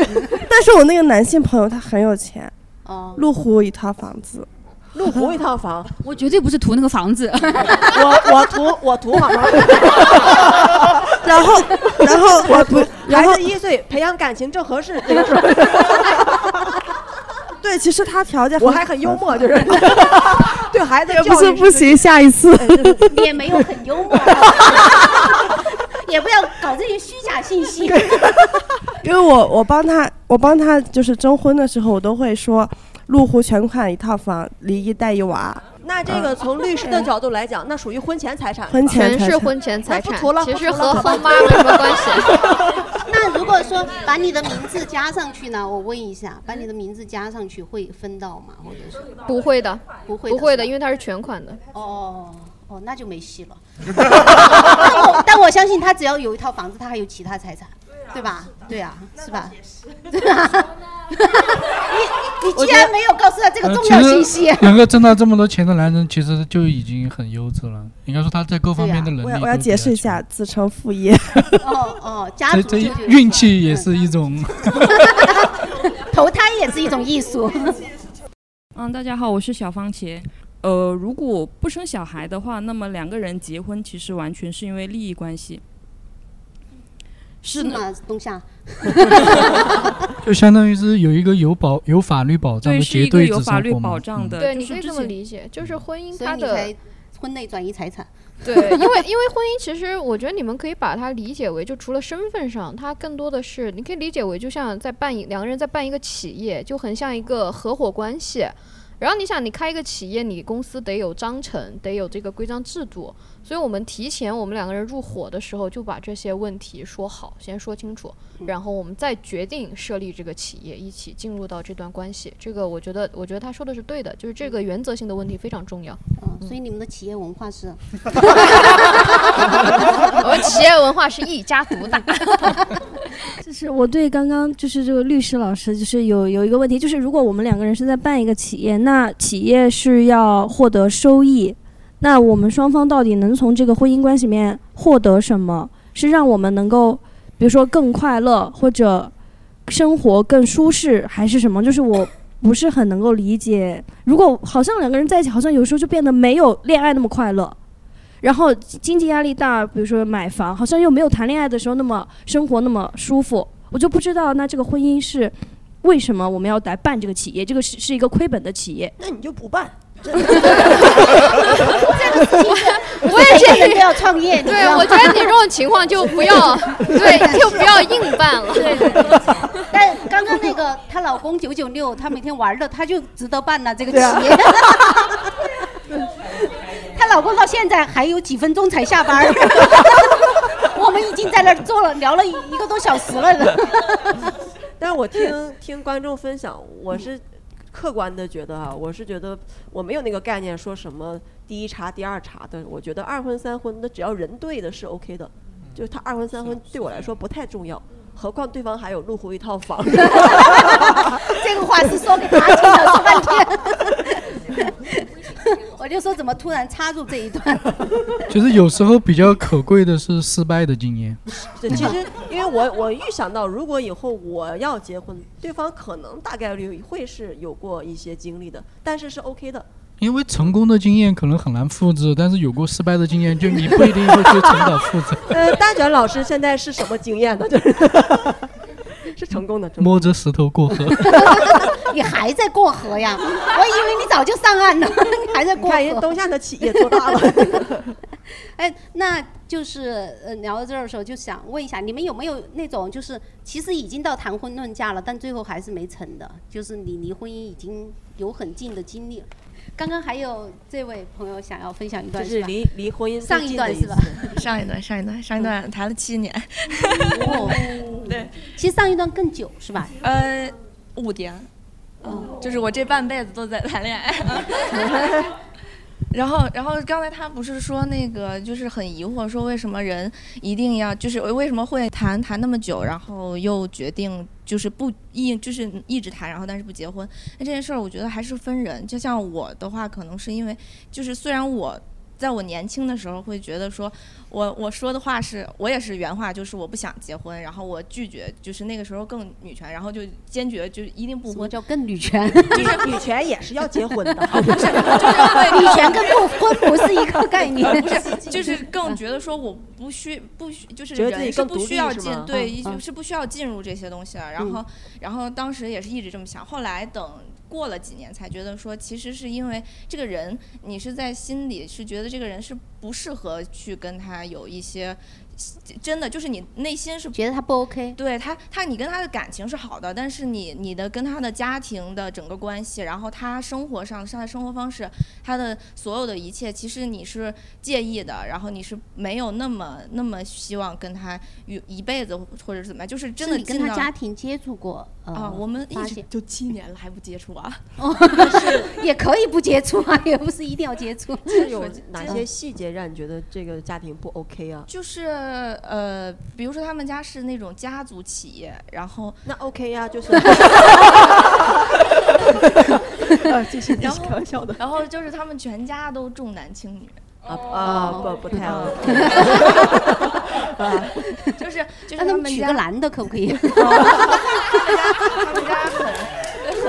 但是我那个男性朋友他很有钱，哦，路虎一套房子，路湖一套房，我绝对不是图那个房子，我我图我图好吗？然后然后我图然后孩子一岁，培养感情正合适，那个时候对，其实他条件我还很幽默，就是。对孩子也不不行，下一次。你也没有很幽默，也不要搞这些虚假信息。因为我我帮他我帮他就是征婚的时候，我都会说麓湖全款一套房，离异带一娃。那这个从律师的角度来讲，那属于婚前财产，婚前全是婚前财产不图了，其实不图了和后妈没什么关系。那如果说把你的名字加上去呢？我问一下，把你的名字加上去会分到吗？或者是不会的，不会不会的，因为它是全款的。哦哦，那就没戏了。但我但我相信他只要有一套房子，他还有其他财产，对吧？对啊，是吧？对啊。你你既然没有告诉他这个重要信息，能够挣到这么多钱的男人，其实就已经很优质了。应该说他在各方面的能力我要我要解释一下，自称副业。哦 哦，家这这族就就运气也是一种。投胎也是一种艺术。嗯，大家好，我是小番茄。呃，如果不生小孩的话，那么两个人结婚其实完全是因为利益关系。是吗，冬夏？就相当于是有一个有保有法律保障的对是结对子一个有法律保障嗯的对，你可以这么理解，就是婚姻它的婚内转移财产。对，因为 因为婚姻，其实我觉得你们可以把它理解为，就除了身份上，它更多的是你可以理解为，就像在办两个人在办一个企业，就很像一个合伙关系。然后你想，你开一个企业，你公司得有章程，得有这个规章制度。所以我们提前我们两个人入伙的时候，就把这些问题说好，先说清楚，然后我们再决定设立这个企业，一起进入到这段关系。这个我觉得，我觉得他说的是对的，就是这个原则性的问题非常重要。嗯，所以你们的企业文化是？我们企业文化是一家独大。就是我对刚刚就是这个律师老师就是有有一个问题，就是如果我们两个人是在办一个企业，那企业是要获得收益，那我们双方到底能从这个婚姻关系里面获得什么？是让我们能够，比如说更快乐，或者生活更舒适，还是什么？就是我不是很能够理解。如果好像两个人在一起，好像有时候就变得没有恋爱那么快乐。然后经济压力大，比如说买房，好像又没有谈恋爱的时候那么生活那么舒服。我就不知道，那这个婚姻是为什么我们要来办这个企业？这个是是一个亏本的企业。那你就不办。这个事情是，我也建议不要创业。对，我觉得你这种情况就不要，对，就不要硬办了。对对对。但刚刚那个她老老公九九六，她每天玩的，她就值得办了这个企业。她老公到现在还有几分钟才下班儿，我们已经在那儿坐了聊了一一个多小时了呢。但是我听听观众分享，我是客观的觉得啊，我是觉得我没有那个概念，说什么第一茬、第二茬的。我觉得二婚三婚，那只要人对的是 OK 的，就是他二婚三婚对我来说不太重要，何况对方还有路虎一套房。这个话是说给他听的，说半天。我就说怎么突然插入这一段？其 实有时候比较可贵的是失败的经验。对，其实因为我我预想到，如果以后我要结婚，对方可能大概率会是有过一些经历的，但是是 OK 的。因为成功的经验可能很难复制，但是有过失败的经验，就你不一定会去重蹈覆辙。呃，大卷老师现在是什么经验呢？就是是成功的，摸着石头过河。你还在过河呀？我以为你早就上岸了，你还在过河。看人东亚的企业做大了。哎，那就是呃聊到这儿的时候，就想问一下，你们有没有那种就是其实已经到谈婚论嫁了，但最后还是没成的，就是你离婚姻已经有很近的经历了。刚刚还有这位朋友想要分享一段，吧这是离离婚姻上一一段是吧？上一段，上一段，上一段谈了七年。哦，对，其实上一段更久是吧？呃，五年，嗯，就是我这半辈子都在谈恋爱。然后，然后刚才他不是说那个，就是很疑惑，说为什么人一定要，就是为什么会谈谈那么久，然后又决定就是不一，就是一直谈，然后但是不结婚。那这件事儿，我觉得还是分人。就像我的话，可能是因为，就是虽然我在我年轻的时候会觉得说，我我说的话是我也是原话，就是我不想结婚，然后我拒绝，就是那个时候更女权，然后就坚决就一定不婚。叫更女权？就是女权也是要结婚的，不是，就是会女权跟不婚不是一个概念不是，就是更觉得说我不需不需，就是人是不需要进对，是不需要进入这些东西了。然嗯后，然后当时也是一直这么想，后来等。过了几年才觉得说，其实是因为这个人，你是在心里是觉得这个人是不适合去跟他有一些，真的就是你内心是觉得他不 OK。对他，他你跟他的感情是好的，但是你你的跟他的家庭的整个关系，然后他生活上他的生活方式，他的所有的一切，其实你是介意的，然后你是没有那么那么希望跟他一一辈子或者是怎么样，就是真的是你跟他家庭接触过呃啊，我们一直就七年了还不接触啊，哦，也可以不接触啊，也不是一定要接触。是有哪些细节让你觉得这个家庭不 OK 啊？就是呃，比如说他们家是那种家族企业，然后那 OK 呀、就是 啊，这是然后开玩笑的然后就是他们全家都重男轻女。啊啊，不不太 OK。就是就是他们们家娶个男的可不可以？他们家很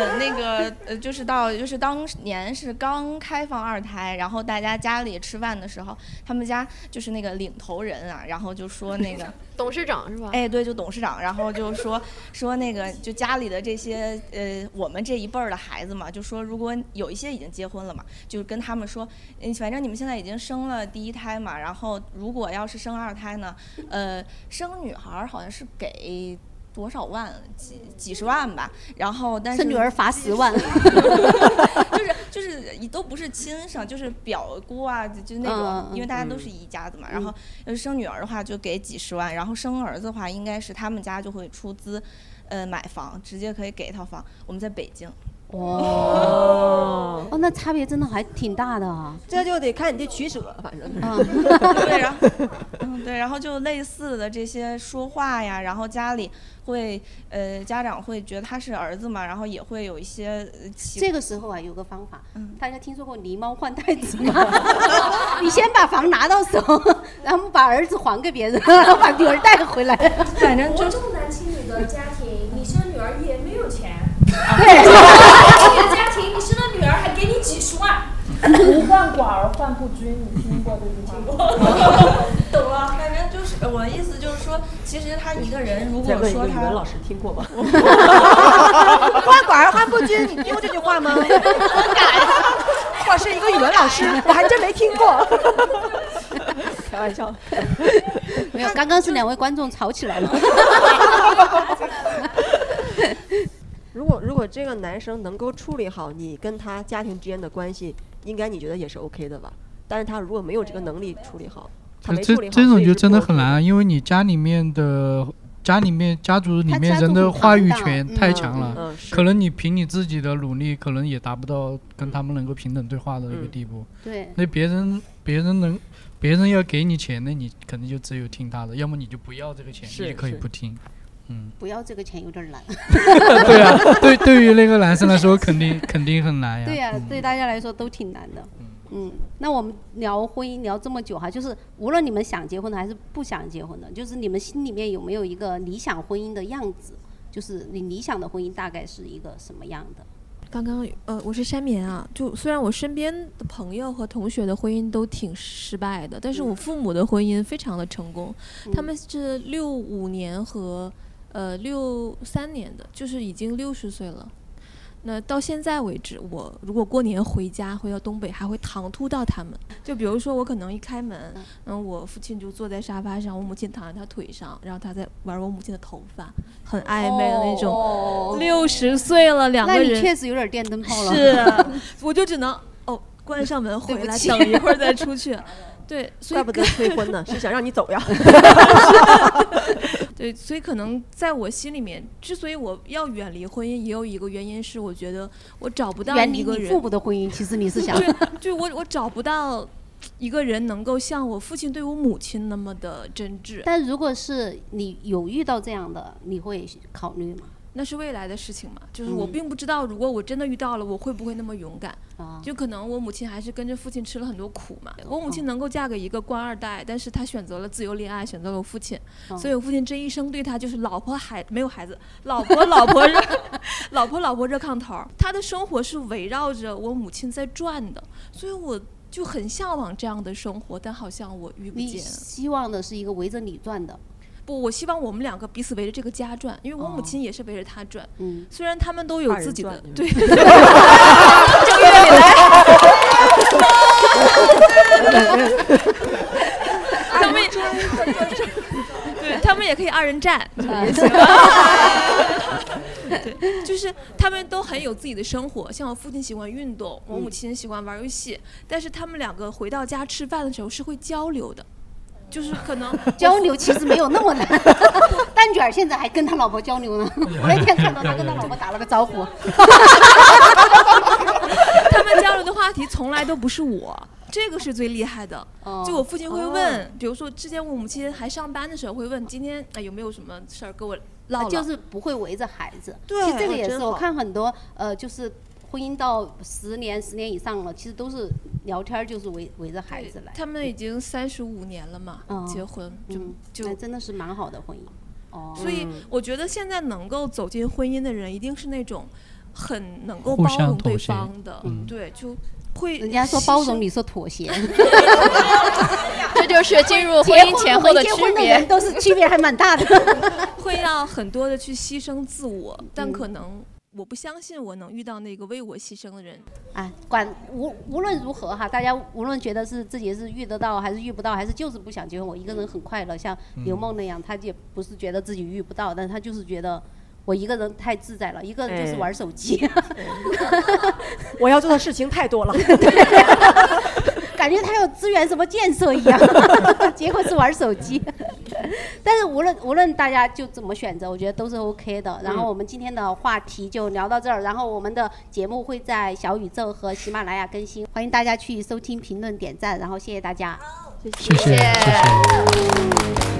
很那个呃，就是到就是当年是刚开放二胎，然后大家家里吃饭的时候，他们家就是那个领头人啊，然后就说那个 董事长是吧？哎，对，就董事长，然后就说说那个就家里的这些呃，我们这一辈儿的孩子嘛，就说如果有一些已经结婚了嘛，就跟他们说，嗯，反正你们现在已经生了第一胎嘛，然后如果要是生二胎呢，呃，生女孩儿好像是给。多少万？几几十万吧。然后，但是生女儿罚10万就是 就是都不是亲生，就是表姑啊，就就那种，因为大家都是一家子嘛。然后，要是生女儿的话就给几十万，然后生儿子的话应该是他们家就会出资，呃，买房，直接可以给一套房。我们在北京。哦，哦，那差别真的还挺大的啊。这就得看你的取舍，反正。对，然后，嗯，对，然后就类似的这些说话呀，然后家里会，呃，家长会觉得他是儿子嘛，然后也会有一些这个时候啊，有个方法，大家听说过狸猫换太子吗？你先把房拿到手，然后把儿子还给别人，然后把女儿带回来。反正就重男轻女的家庭，你生女儿也没有钱。对家庭，你生了女儿还给你几十万。不患寡而患不均，你听过这句话吗？懂了，反正就是我的意思就是说，其实他一个人如果说他个语文老师听过吗？患寡而患不均，你听过这句话吗？我是一个语文老师，我还真没听过。开玩笑。没有，刚刚是两位观众吵起来了。如果如果果这个男生能够处理好你跟他家庭之间的关系，应该你觉得也是 OK 的吧？但是他如果没有这个能力处理好，他没这处理好，这种就真的很难啊，因为你家里面的家里面家族里面人的话语权太强了，可能你凭你自己的努力，可能也达不到跟他们能够平等对话的一个地步。对那别人别人能别人要给你钱，那你肯定就只有听他的，要么你就不要这个钱，你也可以不听。嗯，不要这个钱有点难。对啊，对，对于那个男生来说，肯定 肯定很难呀。对呀、嗯对大家来说都挺难的。嗯，那我们聊婚姻聊这么久哈，就是无论你们想结婚的还是不想结婚的，就是你们心里面有没有一个理想婚姻的样子？就是你理想的婚姻大概是一个什么样的？刚刚呃，我是山棉啊。就虽然我身边的朋友和同学的婚姻都挺失败的，但是我父母的婚姻非常的成功。他们是六五年和呃六三年的，就是已经六十岁了。那到现在为止，我如果过年回家回到东北，还会唐突到他们。就比如说，我可能一开门，嗯，我父亲就坐在沙发上，我母亲躺在他腿上，然后他在玩我母亲的头发，很暧昧的那种。哦六十岁了，两个那人你确实有点电灯泡了。是，我就只能哦关上门回来，等一会儿再出去。对，所以怪不得催婚呢，是想让你走呀。对，所以可能在我心里面，之所以我要远离婚姻，也有一个原因是，我觉得我找不到一个人。你父母的婚姻，其实你是想就，就我我找不到一个人能够像我父亲对我母亲那么的真挚。但如果是你有遇到这样的，你会考虑吗？那是未来的事情嘛，就是我嗯并不知道，如果我真的遇到了，我会不会那么勇敢？啊就可能我母亲还是跟着父亲吃了很多苦嘛。我母亲能够嫁给一个官二代，但是她选择了自由恋爱，选择了我父亲，嗯所以我父亲这一生对她就是老婆孩没有孩子，老婆老婆热，老婆老婆热炕头儿。他的生活是围绕着我母亲在转的，所以我就很向往这样的生活，但好像我遇不你见。希望的是一个围着你转的。不，我希望我们两个彼此围着这个家转，因为我母哦亲也是围着他转。嗯，虽然他们都有自己的对，他们也对他们也可以二人战，也行。对，就是他们都很有自己的生活。像我父亲喜欢运动，我母亲喜欢玩游戏，但是他们两个回到家吃饭的时候是会交流的。就是可能 交流其实没有那么难。蛋卷儿现在还跟他老婆交流呢，我那天看到他跟他老婆打了个招呼。他们交流的话题从来都不是我，这个是最厉害的。哦就我父亲会问，比如说之前我母亲还上班的时候会问，今天哎有没有什么事儿跟我唠就是不会围着孩子。对其实这个也是我看很多呃，就是婚姻到十年、十年以上了，其实都是聊天儿，就是围围着孩子来。他们已经三十五年了嘛，嗯结婚就嗯就真的是蛮好的婚姻。哦，所以我觉得现在能够走进婚姻的人，一定是那种很能够包容对方的，嗯对，就会人家说包容，你说妥协。这就是进入婚姻前后的区别。都是区别还蛮大的。会让很多的去牺牲自我，嗯但可能我不相信我能遇到那个为我牺牲的人。哎，管无无论如何哈，大家无论觉得是自己是遇得到还是遇不到，还是就是不想结婚，我一个人很快乐，像刘梦那样，她也不是觉得自己遇不到，但是她就是觉得我一个人太自在了，一个人就是哎玩手机，我要做的事情太多了。感觉他有支援什么建设一样，结果是玩手机。但是无论无论大家就怎么选择，我觉得都是 OK 的。然后我们今天的话题就聊到这儿，然后我们的节目会在小宇宙和喜马拉雅更新，欢迎大家去收听、评论、点赞，然后谢谢大家，谢谢谢谢。